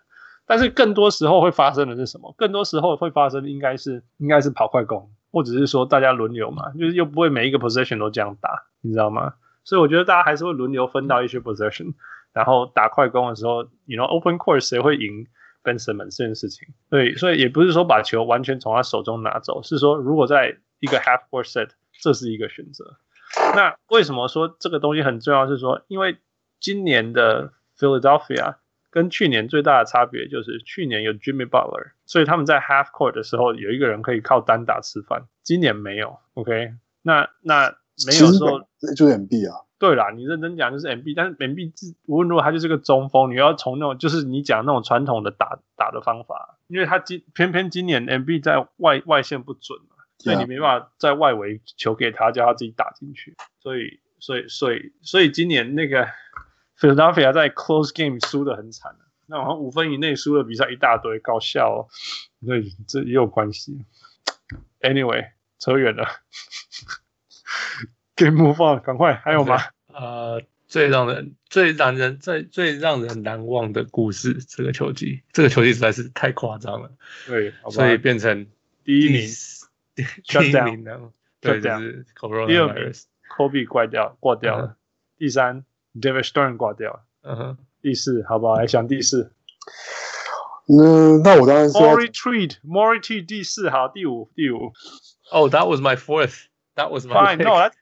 但是更多时候会发生的是什么？更多时候会发生的应该是应该是跑快攻，或者是说大家轮流嘛，就是又不会每一个 position 都这样打，你知道吗？所以我觉得大家还是会轮流分到一些 possession，然后打快攻的时候，you know open court 谁会赢 Ben Simmons 这件事情。对，所以也不是说把球完全从他手中拿走，是说如果在一个 half court set，这是一个选择。那为什么说这个东西很重要？是说因为今年的 Philadelphia 跟去年最大的差别就是去年有 Jimmy Butler，所以他们在 half court 的时候有一个人可以靠单打吃饭，今年没有。OK，那那。没有说就是 MB 啊，对啦，你认真讲就是 MB，但是 MB 无论如何他就是个中锋，你要从那种就是你讲那种传统的打打的方法，因为他今偏偏今年 MB 在外外线不准嘛，所以你没办法在外围球给他，叫他自己打进去，所以所以所以所以今年那个 Philadelphia 在 close game 输的很惨，那好像五分以内输的比赛一大堆，搞笑哦，对，这也有关系。Anyway，扯远了。可以 move on，赶快，还有吗？呃，最让人、最让人、最最让人难忘的故事，这个球季，这个球季实在是太夸张了。对，所以变成第一名，第一名呢？对，就是 Corona。第二名，Kobe 挂掉，挂掉了。第三，David Stern 挂掉了。嗯哼。第四，好不好？来想第四。嗯，那我当然是。Morey Treat，Morey Treat 第四，好，第五，第五。Oh, that was my fourth. That was my fine. No, that's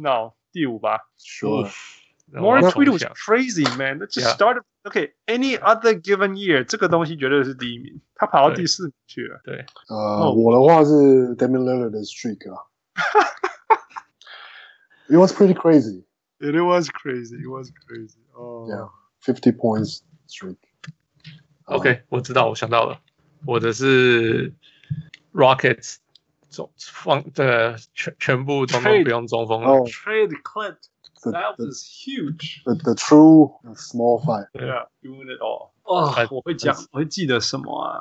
No，第五吧。Sure. Morey Treat was crazy, man. That just started. Okay, any other given year，这个东西绝对是第一名。他跑到第四名去了。对。呃，我的话是 Damian Lillard 的 streak 啊。It was pretty crazy. It was crazy. It was crazy. Oh. Yeah, fifty points streak. OK，我知道，我想到了，我的是 Rockets。 中放这个全全部中锋不用中锋了。Oh, trade Clint. That was huge. The, the true small five. Yeah, doing it all. 哦，我会讲，我会记得什么啊？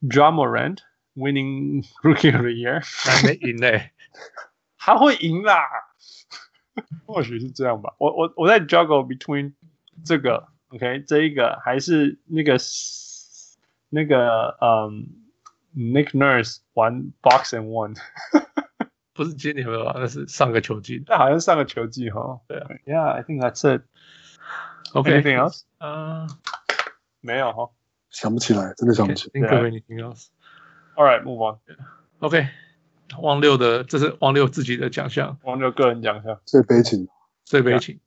Ja Morant winning Rookie of the Year，还没赢嘞，他会赢啦。或许是这样吧。我我我在 juggle between 这个 OK 这一个还是那个那个嗯。 Nick Nurse 玩 Box and One，不是今年没有吧？那是上个球季，那好像上个球季哈。对啊，Yeah，I think that's it. Okay，anything else？嗯，没有哈，想不起来，真的想不起来。Think of anything else? All right, move on. OK，汪六的这是汪六自己的奖项，汪六个人奖项最悲情，最悲情。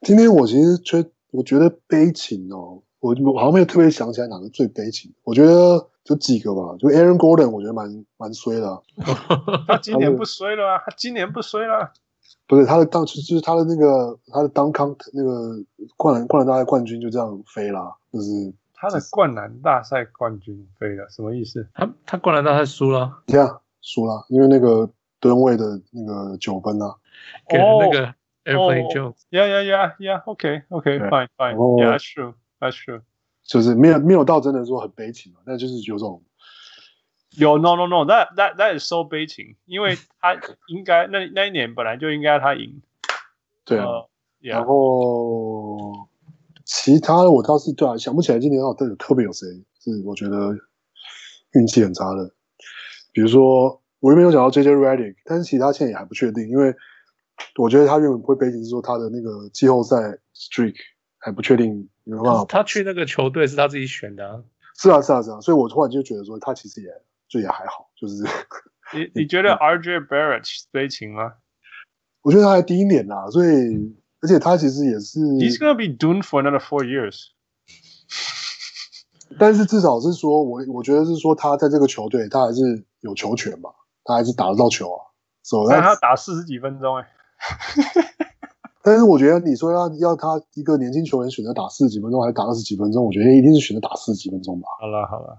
今天我其实觉我觉得悲情哦，我我好像没有特别想起来哪个最悲情，我觉得。就几个吧，就 Aaron Gordon，我觉得蛮蛮衰的、啊。他今年不衰了啊！他今年不衰了。不是他的当，就是他的那个他的当康那个灌篮灌篮大赛冠军就这样飞了，就是他的灌篮大赛冠军飞了，什么意思？他他灌篮大赛输了，对啊，输了，因为那个吨位的那个九分啊，给了那个 Airplane Jones。Yeah, yeah, yeah, yeah. OK, OK, fine, fine. Yeah, that's true, that's true. 就是没有没有到真的说很悲情嘛，但就是有种有 no no no that that that is so 悲情，因为他应该那那一年本来就应该他赢。对啊，uh. 然后其他的我倒是对啊，想不起来今年到底有特别有谁是我觉得运气很差的，比如说我原本有讲到 JJ Redick，但是其他现在也还不确定，因为我觉得他原本会悲情是说他的那个季后赛 streak 还不确定。有没有办法？他去那个球队是他自己选的啊。是啊，是啊，是啊，所以我突然就觉得说，他其实也就也还好，就是。你你觉得 RJ Barrett 悲情吗？我觉得他还第一年呐，所以而且他其实也是。He's gonna be doomed for another four years。但是至少是说，我我觉得是说，他在这个球队，他还是有球权嘛，他还是打得到球啊。所以他打四十几分钟哎。但是我觉得你说要要他一个年轻球员选择打四十几分钟，还是打二十几分钟？我觉得一定是选择打四十几分钟吧。好了好了，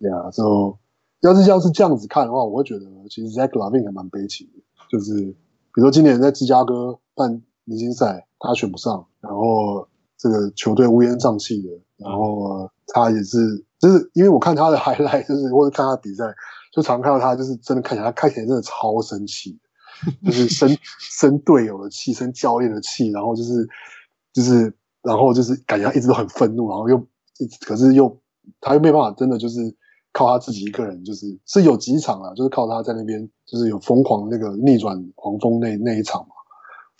对啊，就要是要是这样子看的话，我会觉得其实 Zach LaVine 还蛮悲情的。就是比如说今年在芝加哥办明星赛，他选不上，然后这个球队乌烟瘴气的，然后他也是就是因为我看他的 highlight，就是或者看他比赛，就常看到他就是真的看起来他看起来真的超生气。就是生生队友的气，生教练的气，然后就是就是，然后就是感觉他一直都很愤怒，然后又可是又他又没办法，真的就是靠他自己一个人，就是是有几场啊，就是靠他在那边，就是有疯狂那个逆转黄蜂那那一场嘛，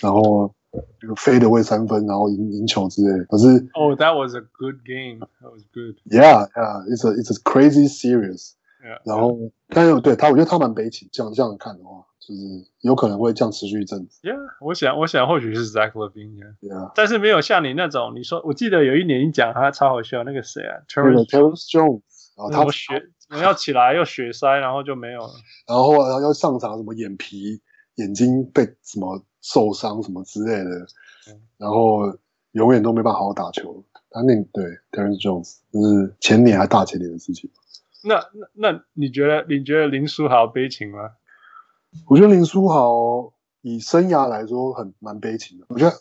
然后这个飞的位三分，然后赢赢球之类的。可是哦、oh,，That was a good game. That was good. Yeah, yeah. It's a it's a crazy series. Yeah. 然后，但是对他，我觉得他蛮悲情。这样这样看的话。就是有可能会这样持续一阵子。Yeah，我想，我想或许是 Zach Levine。Yeah，但是没有像你那种，你说，我记得有一年你讲他超好笑，那个谁啊，Terrence Jones，然后他血要起来又血塞，然后就没有了。然后然后要上场什么眼皮眼睛被什么受伤什么之类的，然后永远都没办法好好打球。他那对 Terrence Jones 就是前年还大前年的事情。那那那你觉得你觉得林书豪悲情吗？我觉得林书豪以生涯来说很蛮悲情的。我觉得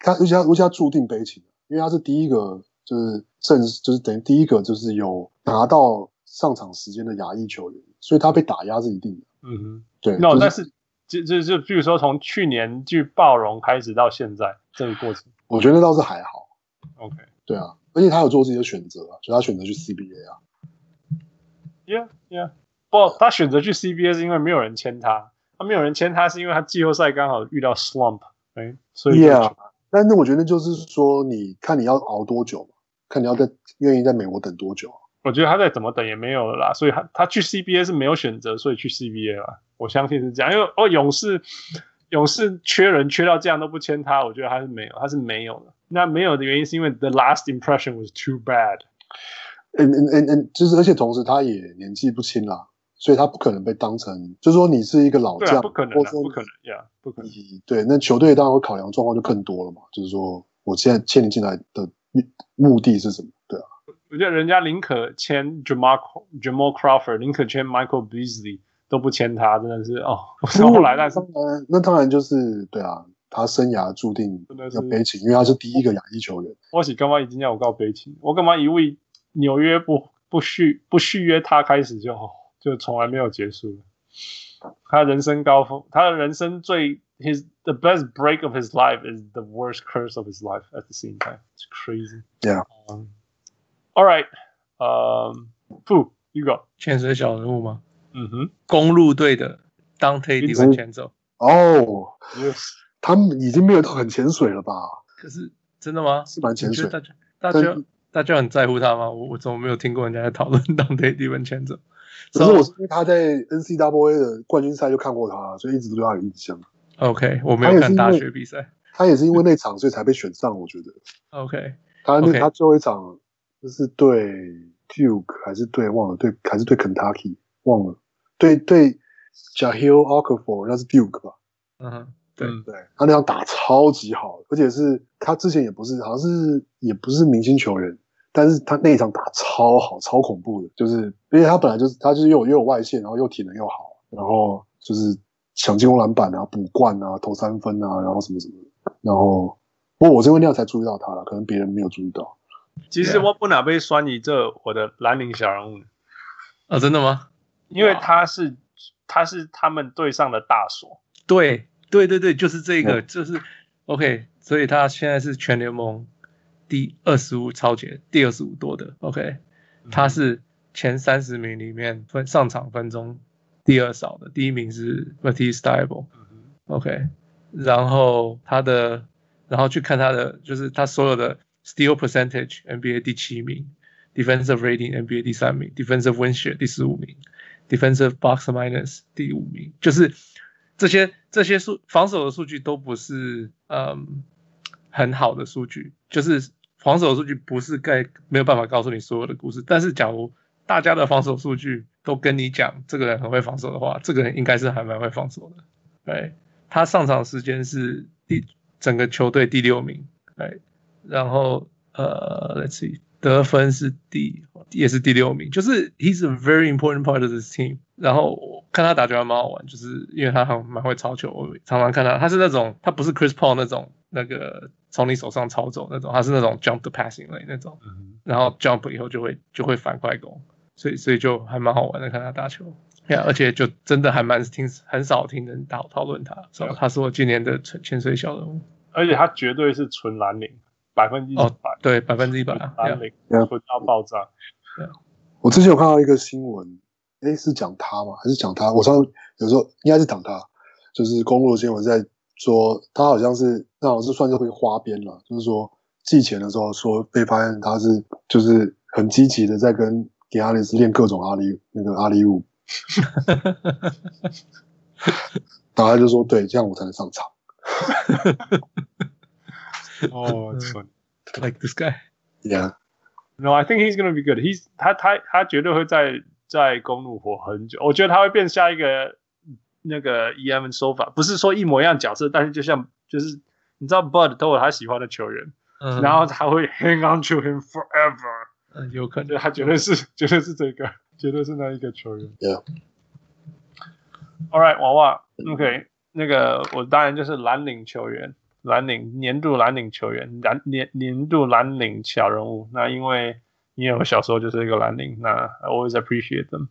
他，而且他，而且他注定悲情，因为他是第一个，就是正，就是等于第一个，就是有拿到上场时间的亚裔球员，所以他被打压是一定的。嗯哼，对。那、no, 但是就就就比如说从去年去暴龙开始到现在这个过程，我觉得倒是还好。OK，对啊，而且他有做自己的选择啊，所以他选择去 CBA 啊。Yeah, yeah. 不，他选择去 CBA 是因为没有人签他，他没有人签他是因为他季后赛刚好遇到 slump，哎，所以。Yeah，但是我觉得就是说，你看你要熬多久嘛，看你要在愿意在美国等多久。我觉得他再怎么等也没有了啦，所以他他去 CBA 是没有选择，所以去 CBA 了。我相信是这样，因为哦，勇士勇士缺人缺到这样都不签他，我觉得他是没有，他是没有的。那没有的原因是因为 the last impression was too bad。嗯嗯嗯嗯，就是而且同时他也年纪不轻啦。所以他不可能被当成，就是说你是一个老将，啊，不可能，啊，不可能呀不可能。对，那球队当然会考量状况就更多了嘛。就是说，我现在签你进来的目的是什么？对啊，我觉得人家宁可签 Jamal Jamal Crawford，宁可签 Michael Beasley，都不签他，真的是哦。后来那当然，那当然就是对啊，他生涯注定要悲情，因为他是第一个亚裔球员。我是干嘛已经要我告悲情？我干嘛以为纽约不不续不续约他开始就好？就从来没有结束。他人生高峰，他的人生最 his the best break of his life is the worst curse of his life at the same time. It's crazy. Yeah. Um, all right. Um, Fu, you go. 潜水小人物吗？嗯哼。公路队的 Donte DiVincenzo。哦，Yes。他们已经没有到很潜水了吧？可是真的吗？是蛮潜水。大家大家大家很在乎他吗？我我怎么没有听过人家在讨论 Dante DiVincenzo？可是我是因为他在 NCAA 的冠军赛就看过他，所以一直都对他有印象。OK，我没有看大学比赛。他也是因为那场，所以才被选上。我觉得。OK，他那他最后一场就是对 Duke 还是对忘了对还是对 Kentucky 忘了对对 Jahlil Okafor 那是 Duke 吧？嗯哼，对对，他那场打超级好，而且是他之前也不是好像是也不是明星球员。但是他那一场打超好，超恐怖的，就是因为他本来就是他就是又又有外线，然后又体能又好，然后就是抢进攻篮板啊、补冠啊、投三分啊，然后什么什么。然后，不过我这边那样才注意到他了，可能别人没有注意到。其实我不哪被酸你这我的蓝领小人物啊、哦，真的吗？因为他是他是他们队上的大锁。对对对对，就是这个，嗯、就是 OK。所以他现在是全联盟第二十五抄截，第二十五多的 OK。他是前三十名里面分上场分钟第二少的，第一名是 Matisse Thybulle，OK。然后他的，然后去看他的，就是他所有的 steal percentage NBA 第七名，defensive rating NBA 第三名，defensive win share 第十五名，defensive box minus 第五名，就是这些这些数防守的数据都不是嗯很好的数据，就是。防守数据不是该没有办法告诉你所有的故事，但是假如大家的防守数据都跟你讲这个人很会防守的话，这个人应该是还蛮会防守的。对，他上场时间是第整个球队第六名，对，然后呃，Let's see，得分是第也是第六名，就是 He's a very important part of this team。然后我看他打球还蛮好玩，就是因为他很蛮会抄球，我常常看他，他是那种他不是 Chris Paul 那种那个。从你手上抄走那种，他是那种 jump the passing lane 那种，然后 jump 以后就会就会反快攻，所以所以就还蛮好玩的看他打球，呀，而且就真的还蛮听很少听人讨讨论他，所以他是我今年的潜水小人物，而且他绝对是纯蓝领，百分之一百，对，百分之一百蓝领，纯到爆炸。对，我之前有看到一个新闻，诶，是讲他吗？还是讲他？我上有时候应该是讲他，就是公路的新闻在。说他好像是，那好像是算是会花边了，就是说寄钱的时候说被发现他是就是很积极的在跟 Giannis 练各种阿里那个阿里舞，然后他就说对，这样我才能上场。哦、oh,，like this guy, yeah. No, I think he's gonna be good. He's 他他他绝对会在在公路活很久，我觉得他会变下一个。那个 E.M. Sofa 不是说一模一样角色，但是就像就是你知道 Bud 都有他喜欢的球员，嗯、然后他会 hang on to him forever，嗯，有可能他绝对是绝对是这个，绝对是那一个球员。Yeah. All right，娃娃，OK，那个我当然就是蓝领球员，蓝领年度蓝领球员，蓝年年度蓝领小人物。那因为因为我小时候就是一个蓝领，那 I always appreciate them。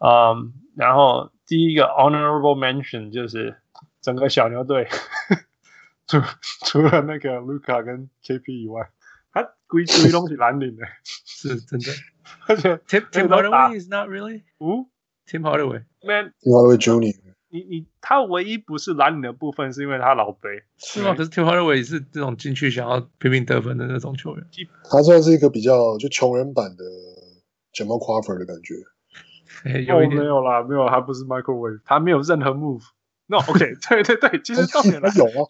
嗯，然后。第一个 honorable mention 就是整个小牛队，除除了那个卢卡跟 KP 以外，他归归东西蓝领的，是真的。而且 Tim Tim Hardaway is not really，嗯，Tim Hardaway man Tim Hardaway Junior，你你他唯一不是蓝领的部分是因为他老杯，是吗？可是 Tim Hardaway 是这种进去想要拼命得分的那种球员，他算是一个比较就穷人版的 Jamal Crawford 的感觉。有、哦、没有啦，没有，他不是 microwave，他没有任何 move。No，OK，、okay, 对对对，其实重点他有啊，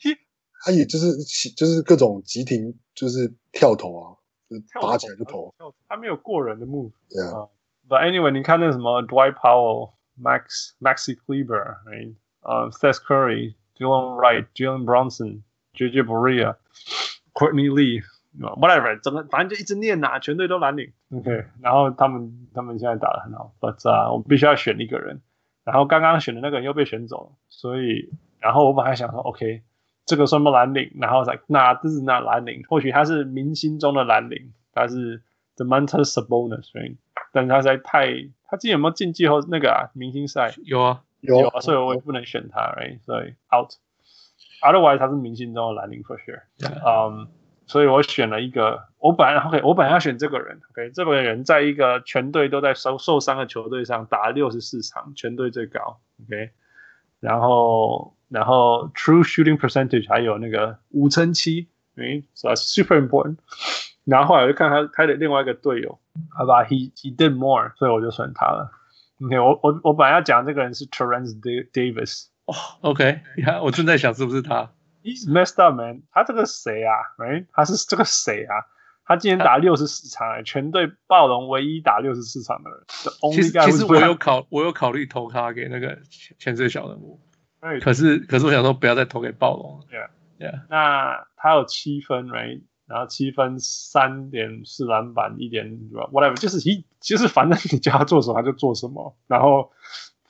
他也就是就是各种急停，就是跳投啊，就打起来就投。他没有过人的 move。对啊。But anyway，你看那什么 Dwight Powell、Max、Maxi Kleber，right？呃、uh,，Seth Curry、Dylan Wright、Jalen Brunson、JJ Barea、Courtney Lee。 whatever，整个反正就一直念呐、啊，全队都蓝领，OK，然后他们他们现在打得很好，but 啊，我们必须要选一个人，然后刚刚选的那个人又被选走了，所以然后我本来想说，OK，这个算不蓝领，然后在那这是那蓝领，或许他是明星中的蓝领，他是 Domantas Sabonis，right? 但是他实在太，他今天有没有进季后那个啊明星赛？有啊。有，有啊，所以我也不能选他，right？所以 out，otherwise 他是明星中的蓝领 for sure，嗯。Um, 所以我选了一个，我本来 OK，我本来要选这个人，OK，这个人在一个全队都在受受伤的球队上打了六十四场，全队最高，OK，然后然后 True Shooting Percentage 还有那个五成七，哎，So super important。然后后来我就看他他的另外一个队友，好吧，He he did more，所以我就选他了。OK，我我我本来要讲这个人是 Terence Davis，，OK，你看我正在想是不是他。He's messed up, man！他这个谁啊？Right？他是这个谁啊？他今年打六十四场，全队暴龙唯一打六十四场的人。其实其实我有考，我有考虑投他给那个潜水小人物。可是可是我想说，不要再投给暴龙了。Yeah，Yeah。那他有七分，Right？然后七分三点四篮板，一点 whatever，就是一，其实反正你叫他做什么他就做什么。然后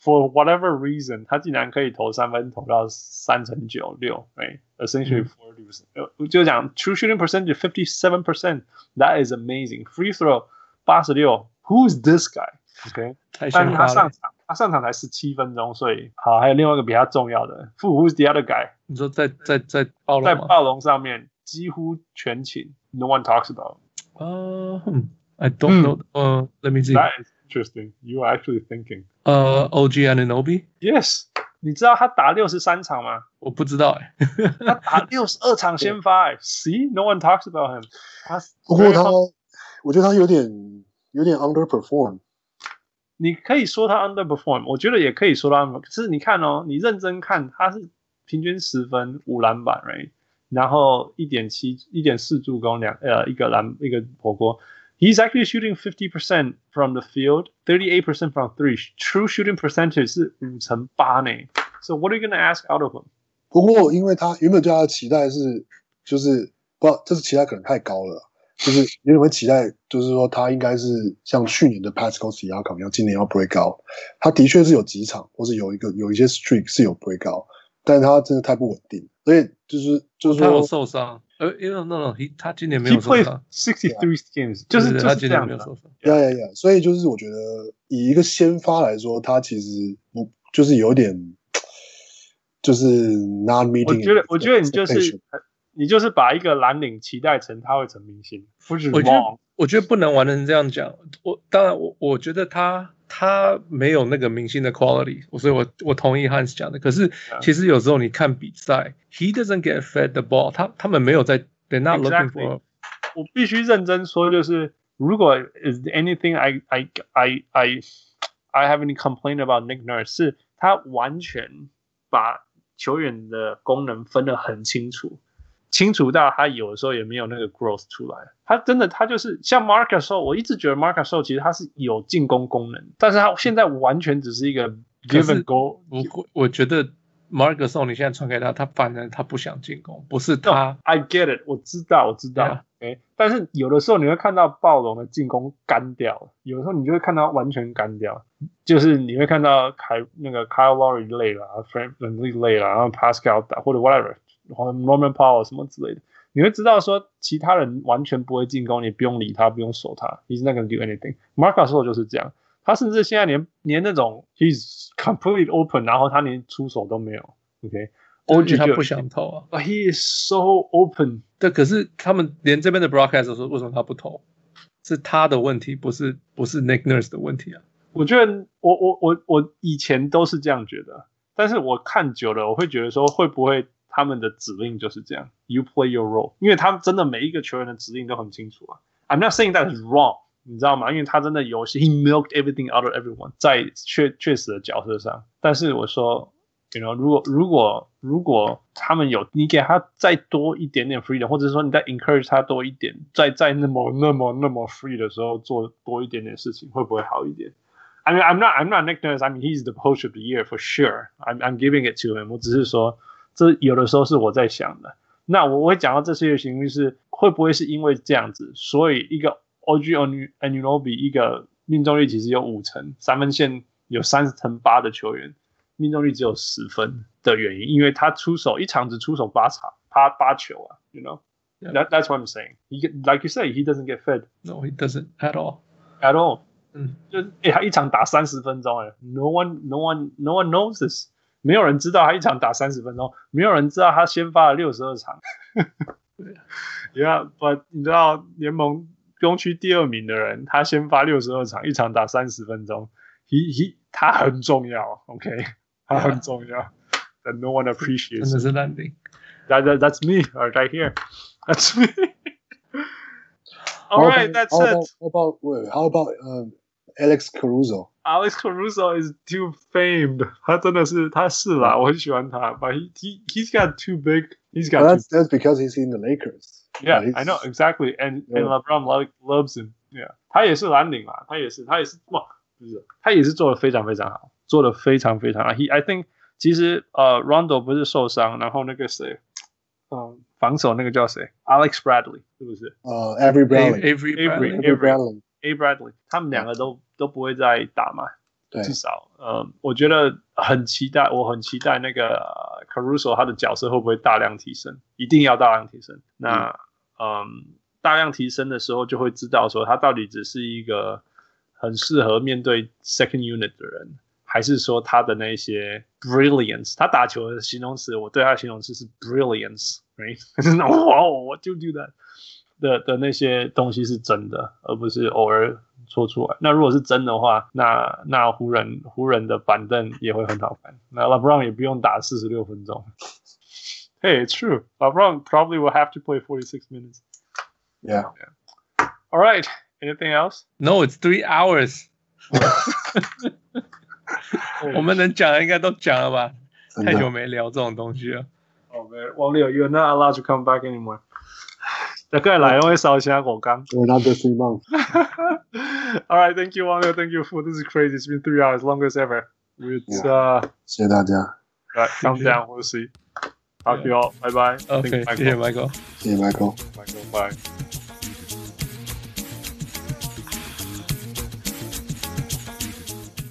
for whatever reason，他竟然可以投三分投到三成九六，哎，essentially forty percent，呃，就讲 true shooting percentage fifty seven percent，that is amazing，free throw 八十六，who's this guy？OK，但是他上场，他上场才十七分钟，所以好，还有另外一个比他重要的，who's the other guy？你说在在在暴龙在暴龙上面几乎全勤，no one talks about。呃，I don't know，呃，Let me see。 Interesting. You are actually thinking. 呃、uh,，OG Anunoby? Yes. 你知道他打六十三场吗？我不知道哎、欸。他打六十二场先发、欸。See, no one talks about him. 他不过他，我觉得他有点有点 underperform。你可以说他 underperform，我觉得也可以说他 under。可是你看哦，你认真看，他是平均十分五篮板，right？然后一点七一点四助攻两呃一个篮一个火锅。He's actually shooting fifty percent from the field, thirty-eight percent from three. True shooting percentage 是五成八呢。So what are you gonna ask out of him? 不过，因为他原本对他的期待是，就是不知道这是期待可能太高了。就是原本期待就是说他应该是像去年的 Pascal Siakam 一样，今年要 break out。他的确是有几场，或是有一个有一些 streak 是有 break out，但是他真的太不稳定，所以就是就是说他有受伤。 呃，因为 no no，he 他今年没有受伤，sixty three games，就是就是他今年没有受伤。呀呀呀！所以就是我觉得以一个先发来说，他其实不就是有点就是 not meeting。我觉得我觉得你就是你就是把一个蓝领期待成他会成明星，不是？我觉得我觉得不能玩成这样讲。我当然我我觉得他他没有那个明星的 quality，所以我我同意 Hans 讲的。可是其实有时候你看比赛，he doesn't get fed the ball，他他们没有在，they're not looking for。我必须认真说，就是如果 is anything I I I I I have any complaint about Nick Nurse，是他完全把球员的功能分得很清楚。清楚到他有的时候也没有那个 growth 出来，他真的他就是像 Marc Gasol，我一直觉得 Marc Gasol 其实他是有进攻功能，但是他现在完全只是一个 give and go。我我觉得 Marc Gasol 你现在传给他，他反而他不想进攻，不是他。No, I get it，我知道我知道。Yeah. Okay? 但是有的时候你会看到暴龙的进攻干掉，有的时候你就会看到完全干掉，就是你会看到凯那个 Kyle Lowry 累了，Frank VanVleet 累了，然后 Pascal 打或者 whatever。Norman Powell 什么之类的，你会知道说其他人完全不会进攻，你不用理他，不用守他，He's not gonna do anything。Marc Gasol 就是这样，他甚至现在连连那种 He's completely open，然后他连出手都没有。OK，OG 他不想投啊，But he is so open。对，可是他们连这边的 broadcast 说为什么他不投，是他的问题，不是不是 Nick Nurse 的问题啊。我觉得我我我我以前都是这样觉得，但是我看久了，我会觉得说会不会。他们的指令就是这样，You play your role，因为他们真的每一个球员的指令都很清楚啊。I'm not saying that is wrong，你知道吗？因为他真的有些，He milked everything out of everyone，在确确实的角色上。但是我说，You know，如果如果如果他们有你给他再多一点点 freedom，或者说你再 encourage 他多一点，在在那么那么那么 free 的时候做多一点点事情，会不会好一点？I mean, I'm not I'm not Nick Nurse，I mean he's the coach of the year for sure。I'm I'm giving it to him，我只是说。 这有的时候是我在想的，那我会讲到这些行为是会不会是因为这样子，所以一个 OG Anunoby 一个命中率其实有五成，三分线有三十成八的球员命中率只有十分的原因，因为他出手一场只出手八场，八八球啊，you know，that that's what I'm saying. He like you say, he doesn't get fed. No, he doesn't at all, at all. 嗯，就哎，他一场打三十分钟，哎，no one, no one, no one knows this. 没有人知道他一场打三十分钟，没有人知道他先发了六十二场。对，你看，把你知道联盟东区第二名的人，他先发六十二场，一场打三十分钟。He he，他很重要，OK，他很重要。That no one appreciates。真的是烂顶。That that that's me right here. That's me. All right, that's it. How about wait? How about um Alex Caruso? Alex Caruso is too famed. 他真的是，他是啦，我很喜欢他。But he he he's got too big. He's got. Well, that's that's because he's in the Lakers. Yeah, I know exactly. And and LeBron like loves him. Yeah，他也是蓝领嘛，他也是，他也是哇，不是，他也是做的非常非常好，做的非常非常好。He I think 其实呃，Rondo 不是受伤，然后那个谁，嗯，防守那个叫谁？Alex Bradley 是不是？呃，Avery Bradley，Avery Avery Avery Bradley，A Bradley，他们两个都。都不会再打嘛，对，至少呃，我觉得很期待，我很期待那个 Caruso 他的角色会不会大量提升，一定要大量提升。那嗯、呃，大量提升的时候，就会知道说他到底只是一个很适合面对 second unit 的人。还是说他的那些 brilliance，他打球的形容词，我对他的形容词是 brilliance，right？哇哦，我就 do that 的的那些东西是真的，而不是偶尔说出来。那如果是真的话，那那湖人湖人的板凳也会很好看。那 LeBron 也不用打四十六分钟。Hey, it's true. LeBron probably will have to play forty six minutes. Yeah. yeah. All right. Anything else? No, it's three hours. 我们能讲的应该都讲了吧？太久没聊这种东西了。哦，没，王六，you're not allowed to come back anymore。大概来，我会烧香果干。Another three months. All right, thank you, 王六，thank you for this is crazy. It's been three hours, longest ever. It's uh. 谢谢大家。Right, calm down. We'll see. Talk to you all. Bye bye. OK，谢谢 Michael。谢谢 Michael。Michael, bye.